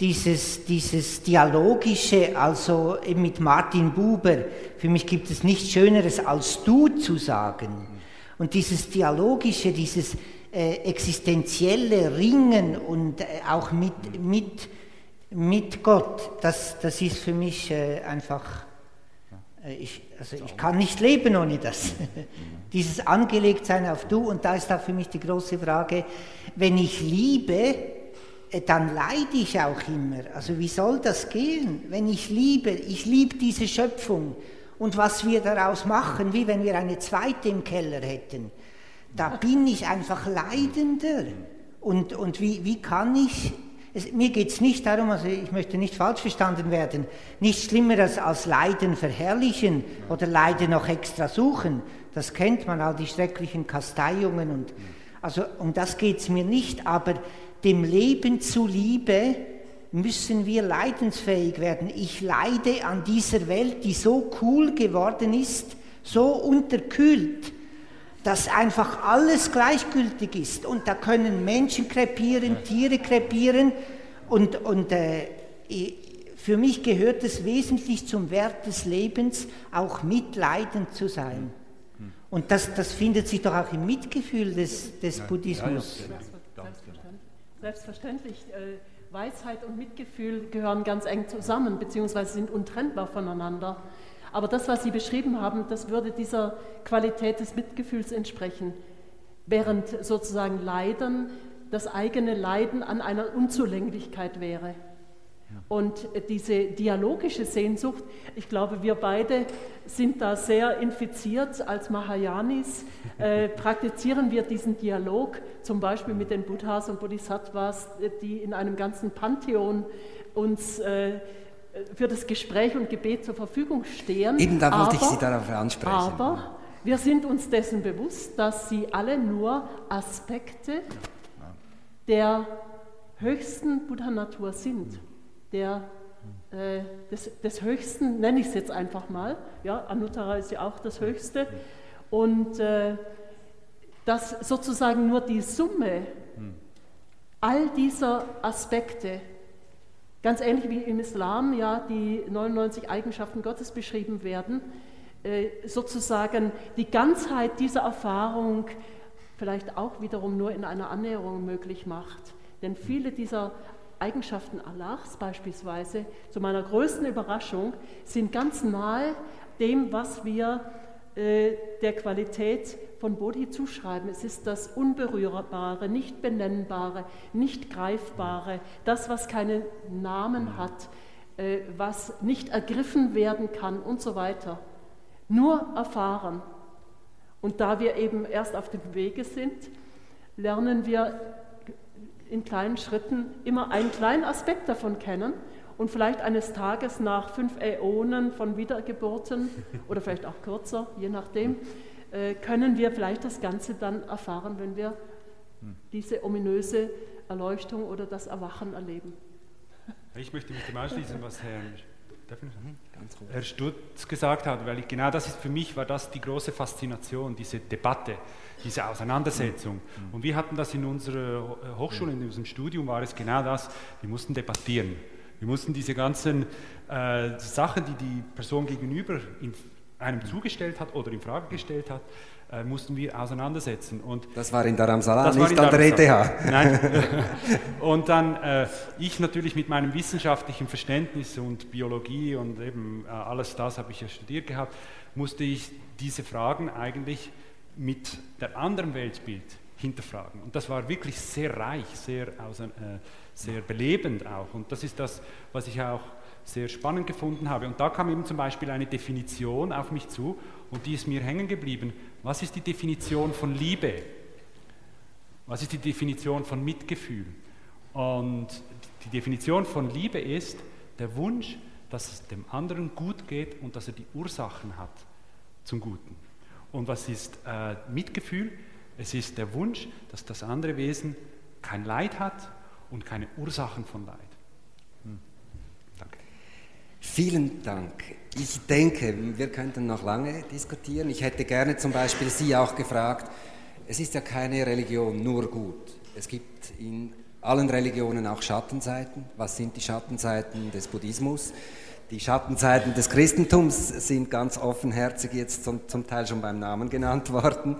dieses, dieses Dialogische, also eben mit Martin Buber, für mich gibt es nichts Schöneres als du zu sagen. Und dieses Dialogische, dieses äh, existenzielle Ringen und äh, auch mit, mit, mit Gott, das, das ist für mich äh, einfach äh, ich, also ich kann nicht leben ohne das. Dieses Angelegtsein auf du, und da ist auch für mich die große Frage, wenn ich liebe, äh, dann leide ich auch immer. Also wie soll das gehen? Wenn ich liebe, ich liebe diese Schöpfung und was wir daraus machen, wie wenn wir eine zweite im Keller hätten, da bin ich einfach leidender. Und, und wie, wie kann ich es, mir geht es nicht darum, also ich möchte nicht falsch verstanden werden, nichts Schlimmeres als Leiden verherrlichen oder Leiden noch extra suchen. Das kennt man, all die schrecklichen Kasteiungen. Und, also um das geht es mir nicht, aber dem Leben zuliebe müssen wir leidensfähig werden. Ich leide an dieser Welt, die so cool geworden ist, so unterkühlt dass einfach alles gleichgültig ist und da können Menschen krepieren, Tiere krepieren und, und äh, für mich gehört es wesentlich zum Wert des Lebens, auch mitleidend zu sein. Und das, das findet sich doch auch im Mitgefühl des, des Buddhismus. Selbstverständlich. Selbstverständlich. Weisheit und Mitgefühl gehören ganz eng zusammen, beziehungsweise sind untrennbar voneinander. Aber das, was Sie beschrieben haben, das würde dieser Qualität des Mitgefühls entsprechen, während sozusagen Leiden das eigene Leiden an einer Unzulänglichkeit wäre. Und diese dialogische Sehnsucht, ich glaube, wir beide sind da sehr infiziert als Mahayanis, äh, praktizieren wir diesen Dialog zum Beispiel mit den Buddhas und Bodhisattvas, die in einem ganzen Pantheon uns äh, für das Gespräch und Gebet zur Verfügung stehen. Eben, da wollte aber, ich Sie darauf ansprechen. Aber wir sind uns dessen bewusst, dass sie alle nur Aspekte der höchsten Buddha-Natur sind, der, äh, des, des, höchsten, nenne ich es jetzt einfach mal, ja, Anuttara ist ja auch das höchste, und äh, dass sozusagen nur die Summe all dieser Aspekte Ganz ähnlich wie im Islam ja die 99 Eigenschaften Gottes beschrieben werden, äh, sozusagen die Ganzheit dieser Erfahrung vielleicht auch wiederum nur in einer Annäherung möglich macht. Denn viele dieser Eigenschaften Allahs beispielsweise, zu meiner größten Überraschung, sind ganz nahe dem, was wir äh, der Qualität von Bodhi zuschreiben. Es ist das Unberührbare, nicht Benennbare, nicht Greifbare, das, was keinen Namen hat, äh, was nicht ergriffen werden kann und so weiter. Nur erfahren. Und da wir eben erst auf dem Wege sind, lernen wir in kleinen Schritten immer einen kleinen Aspekt davon kennen und vielleicht eines Tages nach fünf Äonen von Wiedergeburten oder vielleicht auch kürzer, je nachdem, äh, können wir vielleicht das Ganze dann erfahren, wenn wir diese ominöse Erleuchtung oder das Erwachen erleben. Ich möchte mich dem anschließen, was Herr, Herr Stutz gesagt hat, weil ich, genau das ist für mich war das die große Faszination, diese Debatte, diese Auseinandersetzung. Und wir hatten das in unserer Hochschule, in unserem Studium war es genau das, wir mussten debattieren. Wir mussten diese ganzen äh, Sachen, die die Person gegenüber in, einem zugestellt hat oder in Frage gestellt hat, äh, mussten wir auseinandersetzen. Und das war in Dharamsala, nicht an der ETH. Nein. und dann äh, ich natürlich mit meinem wissenschaftlichen Verständnis und Biologie und eben äh, alles das habe ich ja studiert gehabt, musste ich diese Fragen eigentlich mit der anderen Weltbild hinterfragen. Und das war wirklich sehr reich, sehr, äh, sehr belebend auch. Und das ist das, was ich auch sehr spannend gefunden habe. Und da kam eben zum Beispiel eine Definition auf mich zu und die ist mir hängen geblieben. Was ist die Definition von Liebe? Was ist die Definition von Mitgefühl? Und die Definition von Liebe ist der Wunsch, dass es dem anderen gut geht und dass er die Ursachen hat zum Guten. Und was ist äh, Mitgefühl? Es ist der Wunsch, dass das andere Wesen kein Leid hat und keine Ursachen von Leid. Hm. Danke. Vielen Dank. Ich denke, wir könnten noch lange diskutieren. Ich hätte gerne zum Beispiel Sie auch gefragt, es ist ja keine Religion nur gut. Es gibt in allen Religionen auch Schattenseiten. Was sind die Schattenseiten des Buddhismus? Die Schattenseiten des Christentums sind ganz offenherzig jetzt zum, zum, Teil schon beim Namen genannt worden.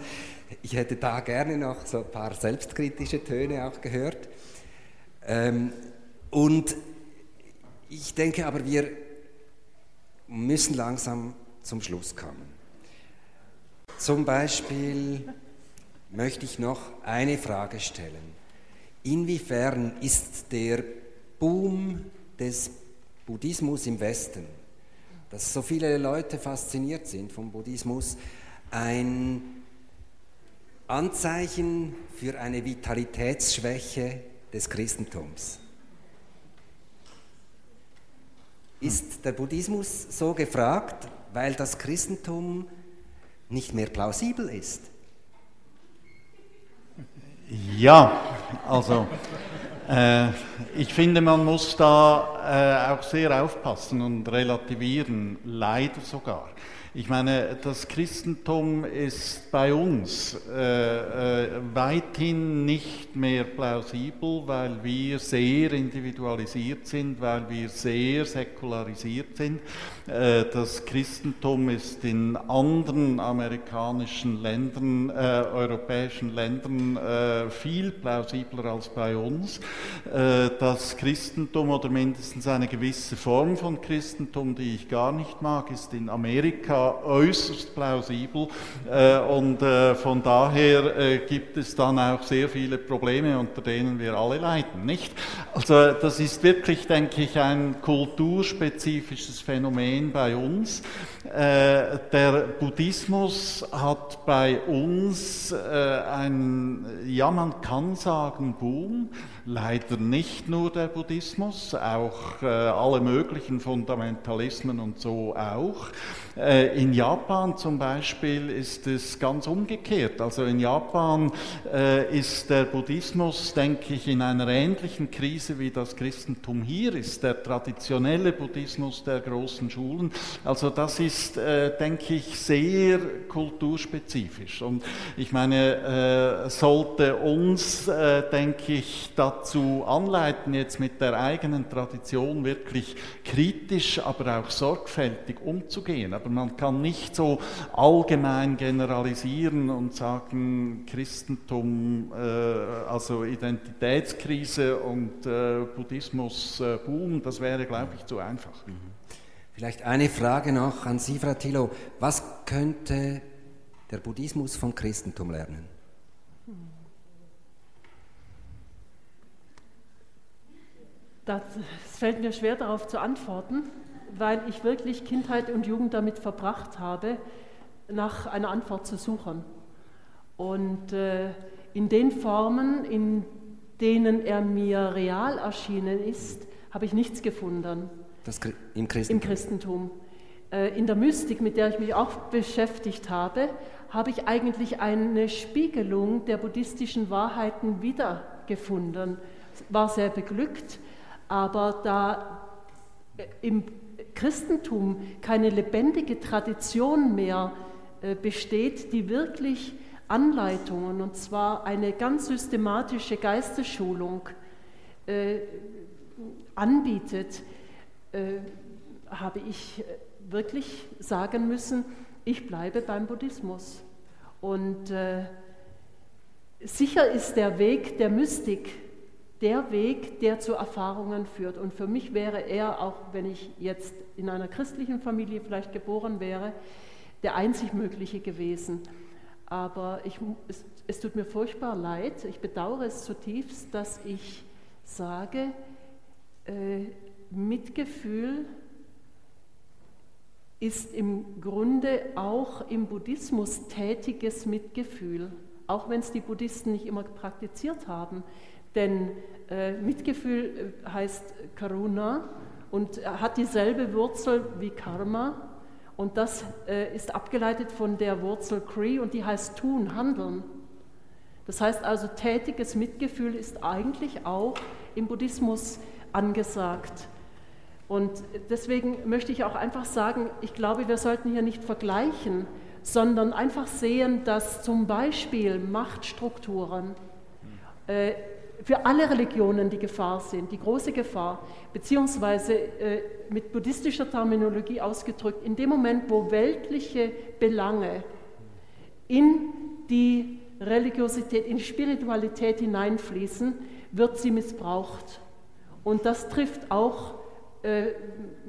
Ich hätte da gerne noch so ein paar selbstkritische Töne auch gehört. Ähm, und ich denke aber, wir müssen langsam zum Schluss kommen. Zum Beispiel möchte ich noch eine Frage stellen. Inwiefern ist der Boom des Buddhismus im Westen, dass so viele Leute fasziniert sind vom Buddhismus, ein Anzeichen für eine Vitalitätsschwäche des Christentums? Ist der Buddhismus so gefragt, weil das Christentum nicht mehr plausibel ist? Ja, also ich finde, man muss da äh, auch sehr aufpassen und relativieren, leider sogar. Ich meine, das Christentum ist bei uns äh, äh, weithin nicht mehr plausibel, weil wir sehr individualisiert sind, weil wir sehr säkularisiert sind. Äh, das Christentum ist in anderen amerikanischen Ländern, äh, europäischen Ländern äh, viel plausibler als bei uns. Das Christentum oder mindestens eine gewisse Form von Christentum, die ich gar nicht mag, ist in Amerika äußerst plausibel äh, und äh, von daher äh, gibt es dann auch sehr viele Probleme, unter denen wir alle leiden, nicht? Also das ist wirklich, denke ich, ein kulturspezifisches Phänomen bei uns. Äh, der Buddhismus hat bei uns äh, ein, ja man kann sagen, Boom. Leider nicht nur der Buddhismus, auch äh, alle möglichen Fundamentalismen und so auch. In Japan zum Beispiel ist es ganz umgekehrt. Also in Japan ist der Buddhismus, denke ich, in einer ähnlichen Krise wie das Christentum hier ist, der traditionelle Buddhismus der großen Schulen. Also das ist, äh, denke ich, sehr kulturspezifisch. Und ich meine, äh, sollte uns, äh, denke ich, dazu anleiten, jetzt mit der eigenen Tradition wirklich kritisch, aber auch sorgfältig umzugehen. Aber man kann nicht so allgemein generalisieren und sagen, Christentum, äh, also Identitätskrise und äh, Buddhismus äh, Boom, das wäre, glaube ich, zu einfach. Mhm. Vielleicht eine Frage noch an Sie, Frau Thilo. Was könnte der Buddhismus vom Christentum lernen? Das fällt mir schwer darauf zu antworten, weil ich wirklich Kindheit und Jugend damit verbracht habe, nach einer Antwort zu suchen. Und äh, in den Formen, in denen er mir real erschienen ist, habe ich nichts gefunden. Das, Im Christentum? Im Christentum. Äh, in der Mystik, mit der ich mich auch beschäftigt habe, habe ich eigentlich eine Spiegelung der buddhistischen Wahrheiten wiedergefunden. War sehr beglückt, aber da im Christentum keine lebendige Tradition mehr äh, besteht, die wirklich Anleitungen, und zwar eine ganz systematische Geistesschulung äh, anbietet, äh, habe ich wirklich sagen müssen, ich bleibe beim Buddhismus. Und äh, sicher ist der Weg der Mystik der Weg, der zu Erfahrungen führt. Und für mich wäre er, auch wenn ich jetzt in einer christlichen Familie vielleicht geboren wäre, der einzig mögliche gewesen. Aber ich, es, es tut mir furchtbar leid, ich bedauere es zutiefst, dass ich sage, äh, Mitgefühl ist im Grunde auch im Buddhismus tätiges Mitgefühl, auch wenn es die Buddhisten nicht immer praktiziert haben. Denn äh, Mitgefühl äh, heißt Karuna und hat dieselbe Wurzel wie Karma. Und das äh, ist abgeleitet von der Wurzel Kri und die heißt tun, handeln. Das heißt also, tätiges Mitgefühl ist eigentlich auch im Buddhismus angesagt. Und deswegen möchte ich auch einfach sagen, ich glaube, wir sollten hier nicht vergleichen, sondern einfach sehen, dass zum Beispiel Machtstrukturen äh, für alle Religionen die Gefahr sind, die große Gefahr, beziehungsweise äh, mit buddhistischer Terminologie ausgedrückt, in dem Moment, wo weltliche Belange in die Religiosität, in die Spiritualität hineinfließen, wird sie missbraucht. Und das trifft auch äh,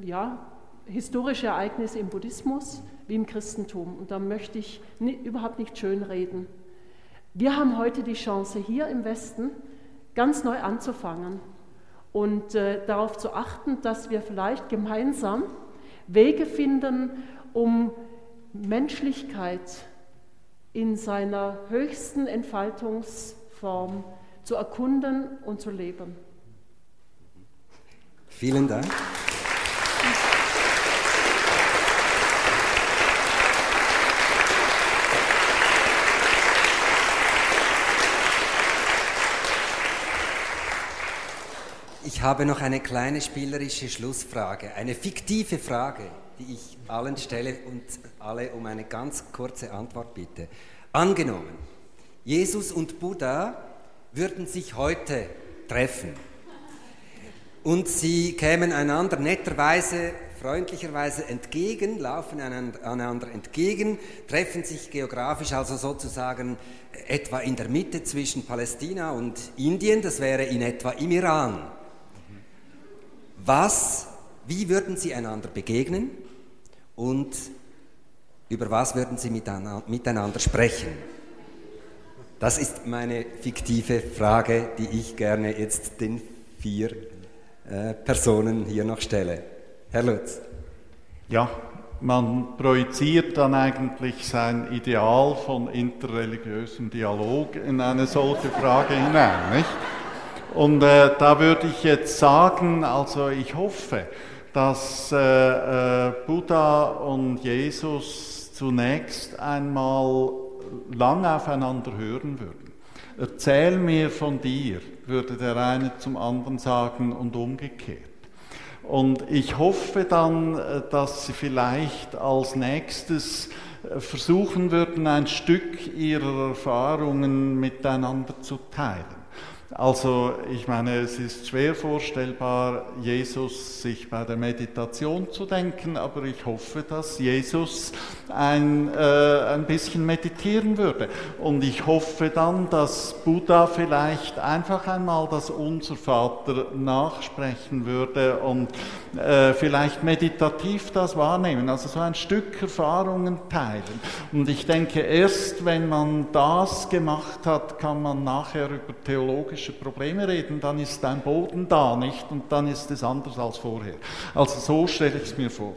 ja, historische Ereignisse im Buddhismus wie im Christentum. Und da möchte ich nie, überhaupt nicht schönreden. Wir haben heute die Chance, hier im Westen ganz neu anzufangen und äh, darauf zu achten, dass wir vielleicht gemeinsam Wege finden, um Menschlichkeit in seiner höchsten Entfaltungsform zu erkunden und zu leben. Vielen Dank. Ich habe noch eine kleine spielerische Schlussfrage, eine fiktive Frage, die ich allen stelle und alle um eine ganz kurze Antwort bitte. Angenommen, Jesus und Buddha würden sich heute treffen und sie kämen einander netterweise, freundlicherweise entgegen, laufen einander entgegen, treffen sich geografisch also sozusagen etwa in der Mitte zwischen Palästina und Indien, das wäre in etwa im Iran. Was, wie würden sie einander begegnen und über was würden sie miteinander sprechen? Das ist meine fiktive Frage, die ich gerne jetzt den vier äh, Personen hier noch stelle. Herr Lutz. Ja, man projiziert dann eigentlich sein Ideal von interreligiösem Dialog in eine solche Frage hinein. Nicht? Und äh, da würde ich jetzt sagen, also ich hoffe, dass äh, äh, Buddha und Jesus zunächst einmal lang aufeinander hören würden. Erzähl mir von dir, würde der eine zum anderen sagen und umgekehrt. Und ich hoffe dann, äh, dass Sie vielleicht als nächstes äh, versuchen würden, ein Stück Ihrer Erfahrungen miteinander zu teilen. Also ich meine, es ist schwer vorstellbar, Jesus sich bei der Meditation zu denken, aber ich hoffe, dass Jesus ein, äh, ein bisschen meditieren würde. Und ich hoffe dann, dass Buddha vielleicht einfach einmal das Unser Vater nachsprechen würde und äh, vielleicht meditativ das wahrnehmen, also so ein Stück Erfahrungen teilen. Und ich denke, erst wenn man das gemacht hat, kann man nachher über theologische theologische Probleme reden, dann ist dein Boden da nicht und dann ist es anders als vorher. Also so stelle ich es mir vor.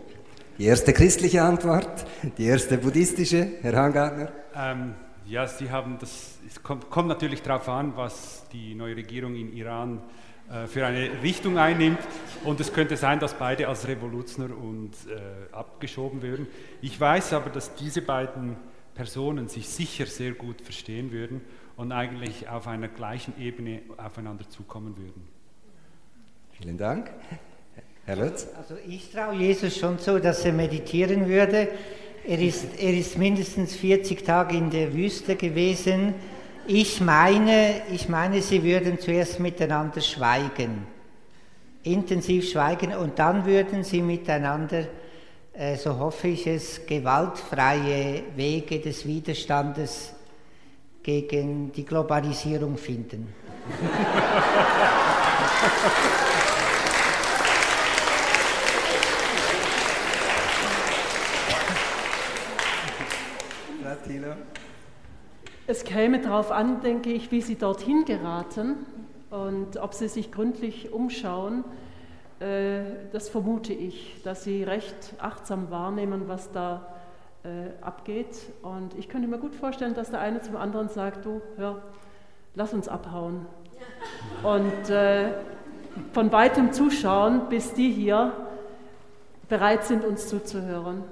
Die erste christliche Antwort, die erste buddhistische, Herr Hangartner. Ähm, ja, Sie haben das, es kommt, kommt natürlich darauf an, was die neue Regierung in Iran äh, für eine Richtung einnimmt. Und es könnte sein, dass beide als Revolutionär und äh, abgeschoben würden. Ich weiß aber, dass diese beiden Personen sich sicher sehr gut verstehen würden und eigentlich auf einer gleichen Ebene aufeinander zukommen würden. Vielen Dank. Herr Lutz? Also ich traue Jesus schon so, dass er meditieren würde. Er ist, er ist mindestens 40 Tage in der Wüste gewesen. Ich meine, ich meine, sie würden zuerst miteinander schweigen, intensiv schweigen und dann würden sie miteinander, äh, so hoffe ich es, gewaltfreie Wege des Widerstandes gegen die Globalisierung finden. Es käme darauf an, denke ich, wie Sie dorthin geraten und ob Sie sich gründlich umschauen. Äh, das vermute ich, dass Sie recht achtsam wahrnehmen, was da äh, abgeht. Und ich könnte mir gut vorstellen, dass der eine zum anderen sagt, du, hör, lass uns abhauen. Und äh, von weitem zuschauen, bis die hier bereit sind, uns zuzuhören,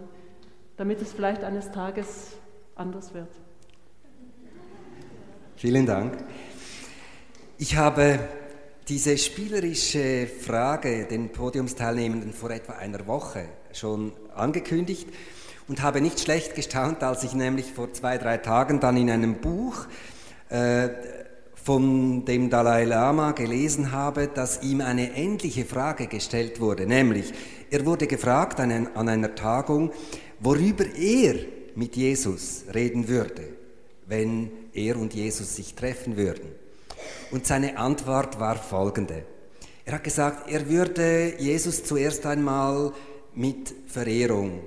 damit es vielleicht eines Tages anders wird. Vielen Dank. Ich habe diese spielerische Frage den Podiumsteilnehmenden vor etwa einer Woche schon angekündigt und habe nicht schlecht gestaunt, als ich nämlich vor zwei, drei Tagen dann in einem Buch äh, von dem Dalai Lama gelesen habe, dass ihm eine ähnliche Frage gestellt wurde, nämlich er wurde gefragt an, ein, an einer Tagung, worüber er mit Jesus reden würde, wenn er und Jesus sich treffen würden. Und seine Antwort war folgende. Er hat gesagt, er würde Jesus zuerst einmal mit Verehrung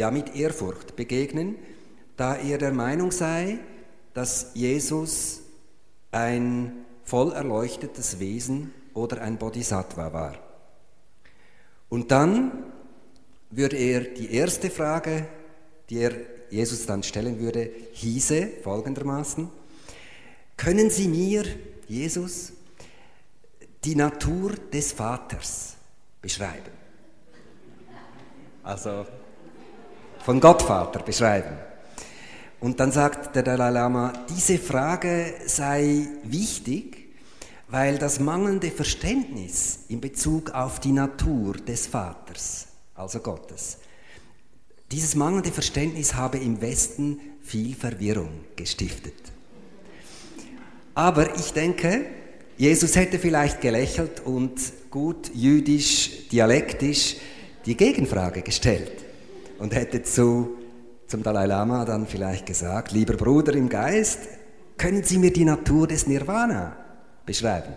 ja mit Ehrfurcht begegnen, da er der Meinung sei, dass Jesus ein voll erleuchtetes Wesen oder ein Bodhisattva war. Und dann würde er die erste Frage, die er Jesus dann stellen würde, hieße folgendermaßen, können Sie mir, Jesus, die Natur des Vaters beschreiben? Also von Gottvater beschreiben. Und dann sagt der Dalai Lama, diese Frage sei wichtig, weil das mangelnde Verständnis in Bezug auf die Natur des Vaters, also Gottes, dieses mangelnde Verständnis habe im Westen viel Verwirrung gestiftet. Aber ich denke, Jesus hätte vielleicht gelächelt und gut jüdisch, dialektisch die Gegenfrage gestellt und hätte zu, zum Dalai Lama dann vielleicht gesagt, lieber Bruder im Geist, können Sie mir die Natur des Nirvana beschreiben?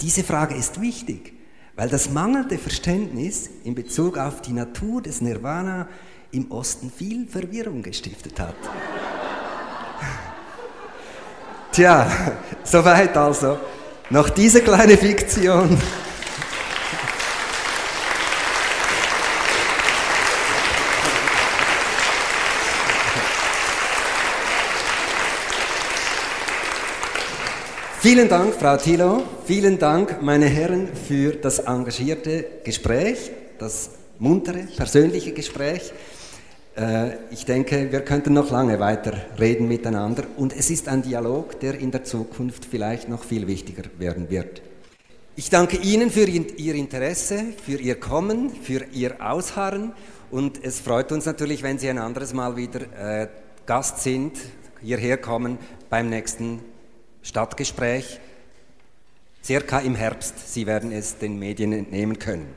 Diese Frage ist wichtig, weil das mangelnde Verständnis in Bezug auf die Natur des Nirvana im Osten viel Verwirrung gestiftet hat. Tja, soweit also. Noch diese kleine Fiktion. Vielen Dank, Frau Thilo. Vielen Dank, meine Herren, für das engagierte Gespräch, das muntere, persönliche Gespräch. Äh, ich denke, wir könnten noch lange weiter reden miteinander und es ist ein Dialog, der in der Zukunft vielleicht noch viel wichtiger werden wird. Ich danke Ihnen für Ihr Interesse, für Ihr Kommen, für Ihr Ausharren und es freut uns natürlich, wenn Sie ein anderes Mal wieder äh, Gast sind, hierher kommen beim nächsten Stadtgespräch, circa im Herbst. Sie werden es den Medien entnehmen können.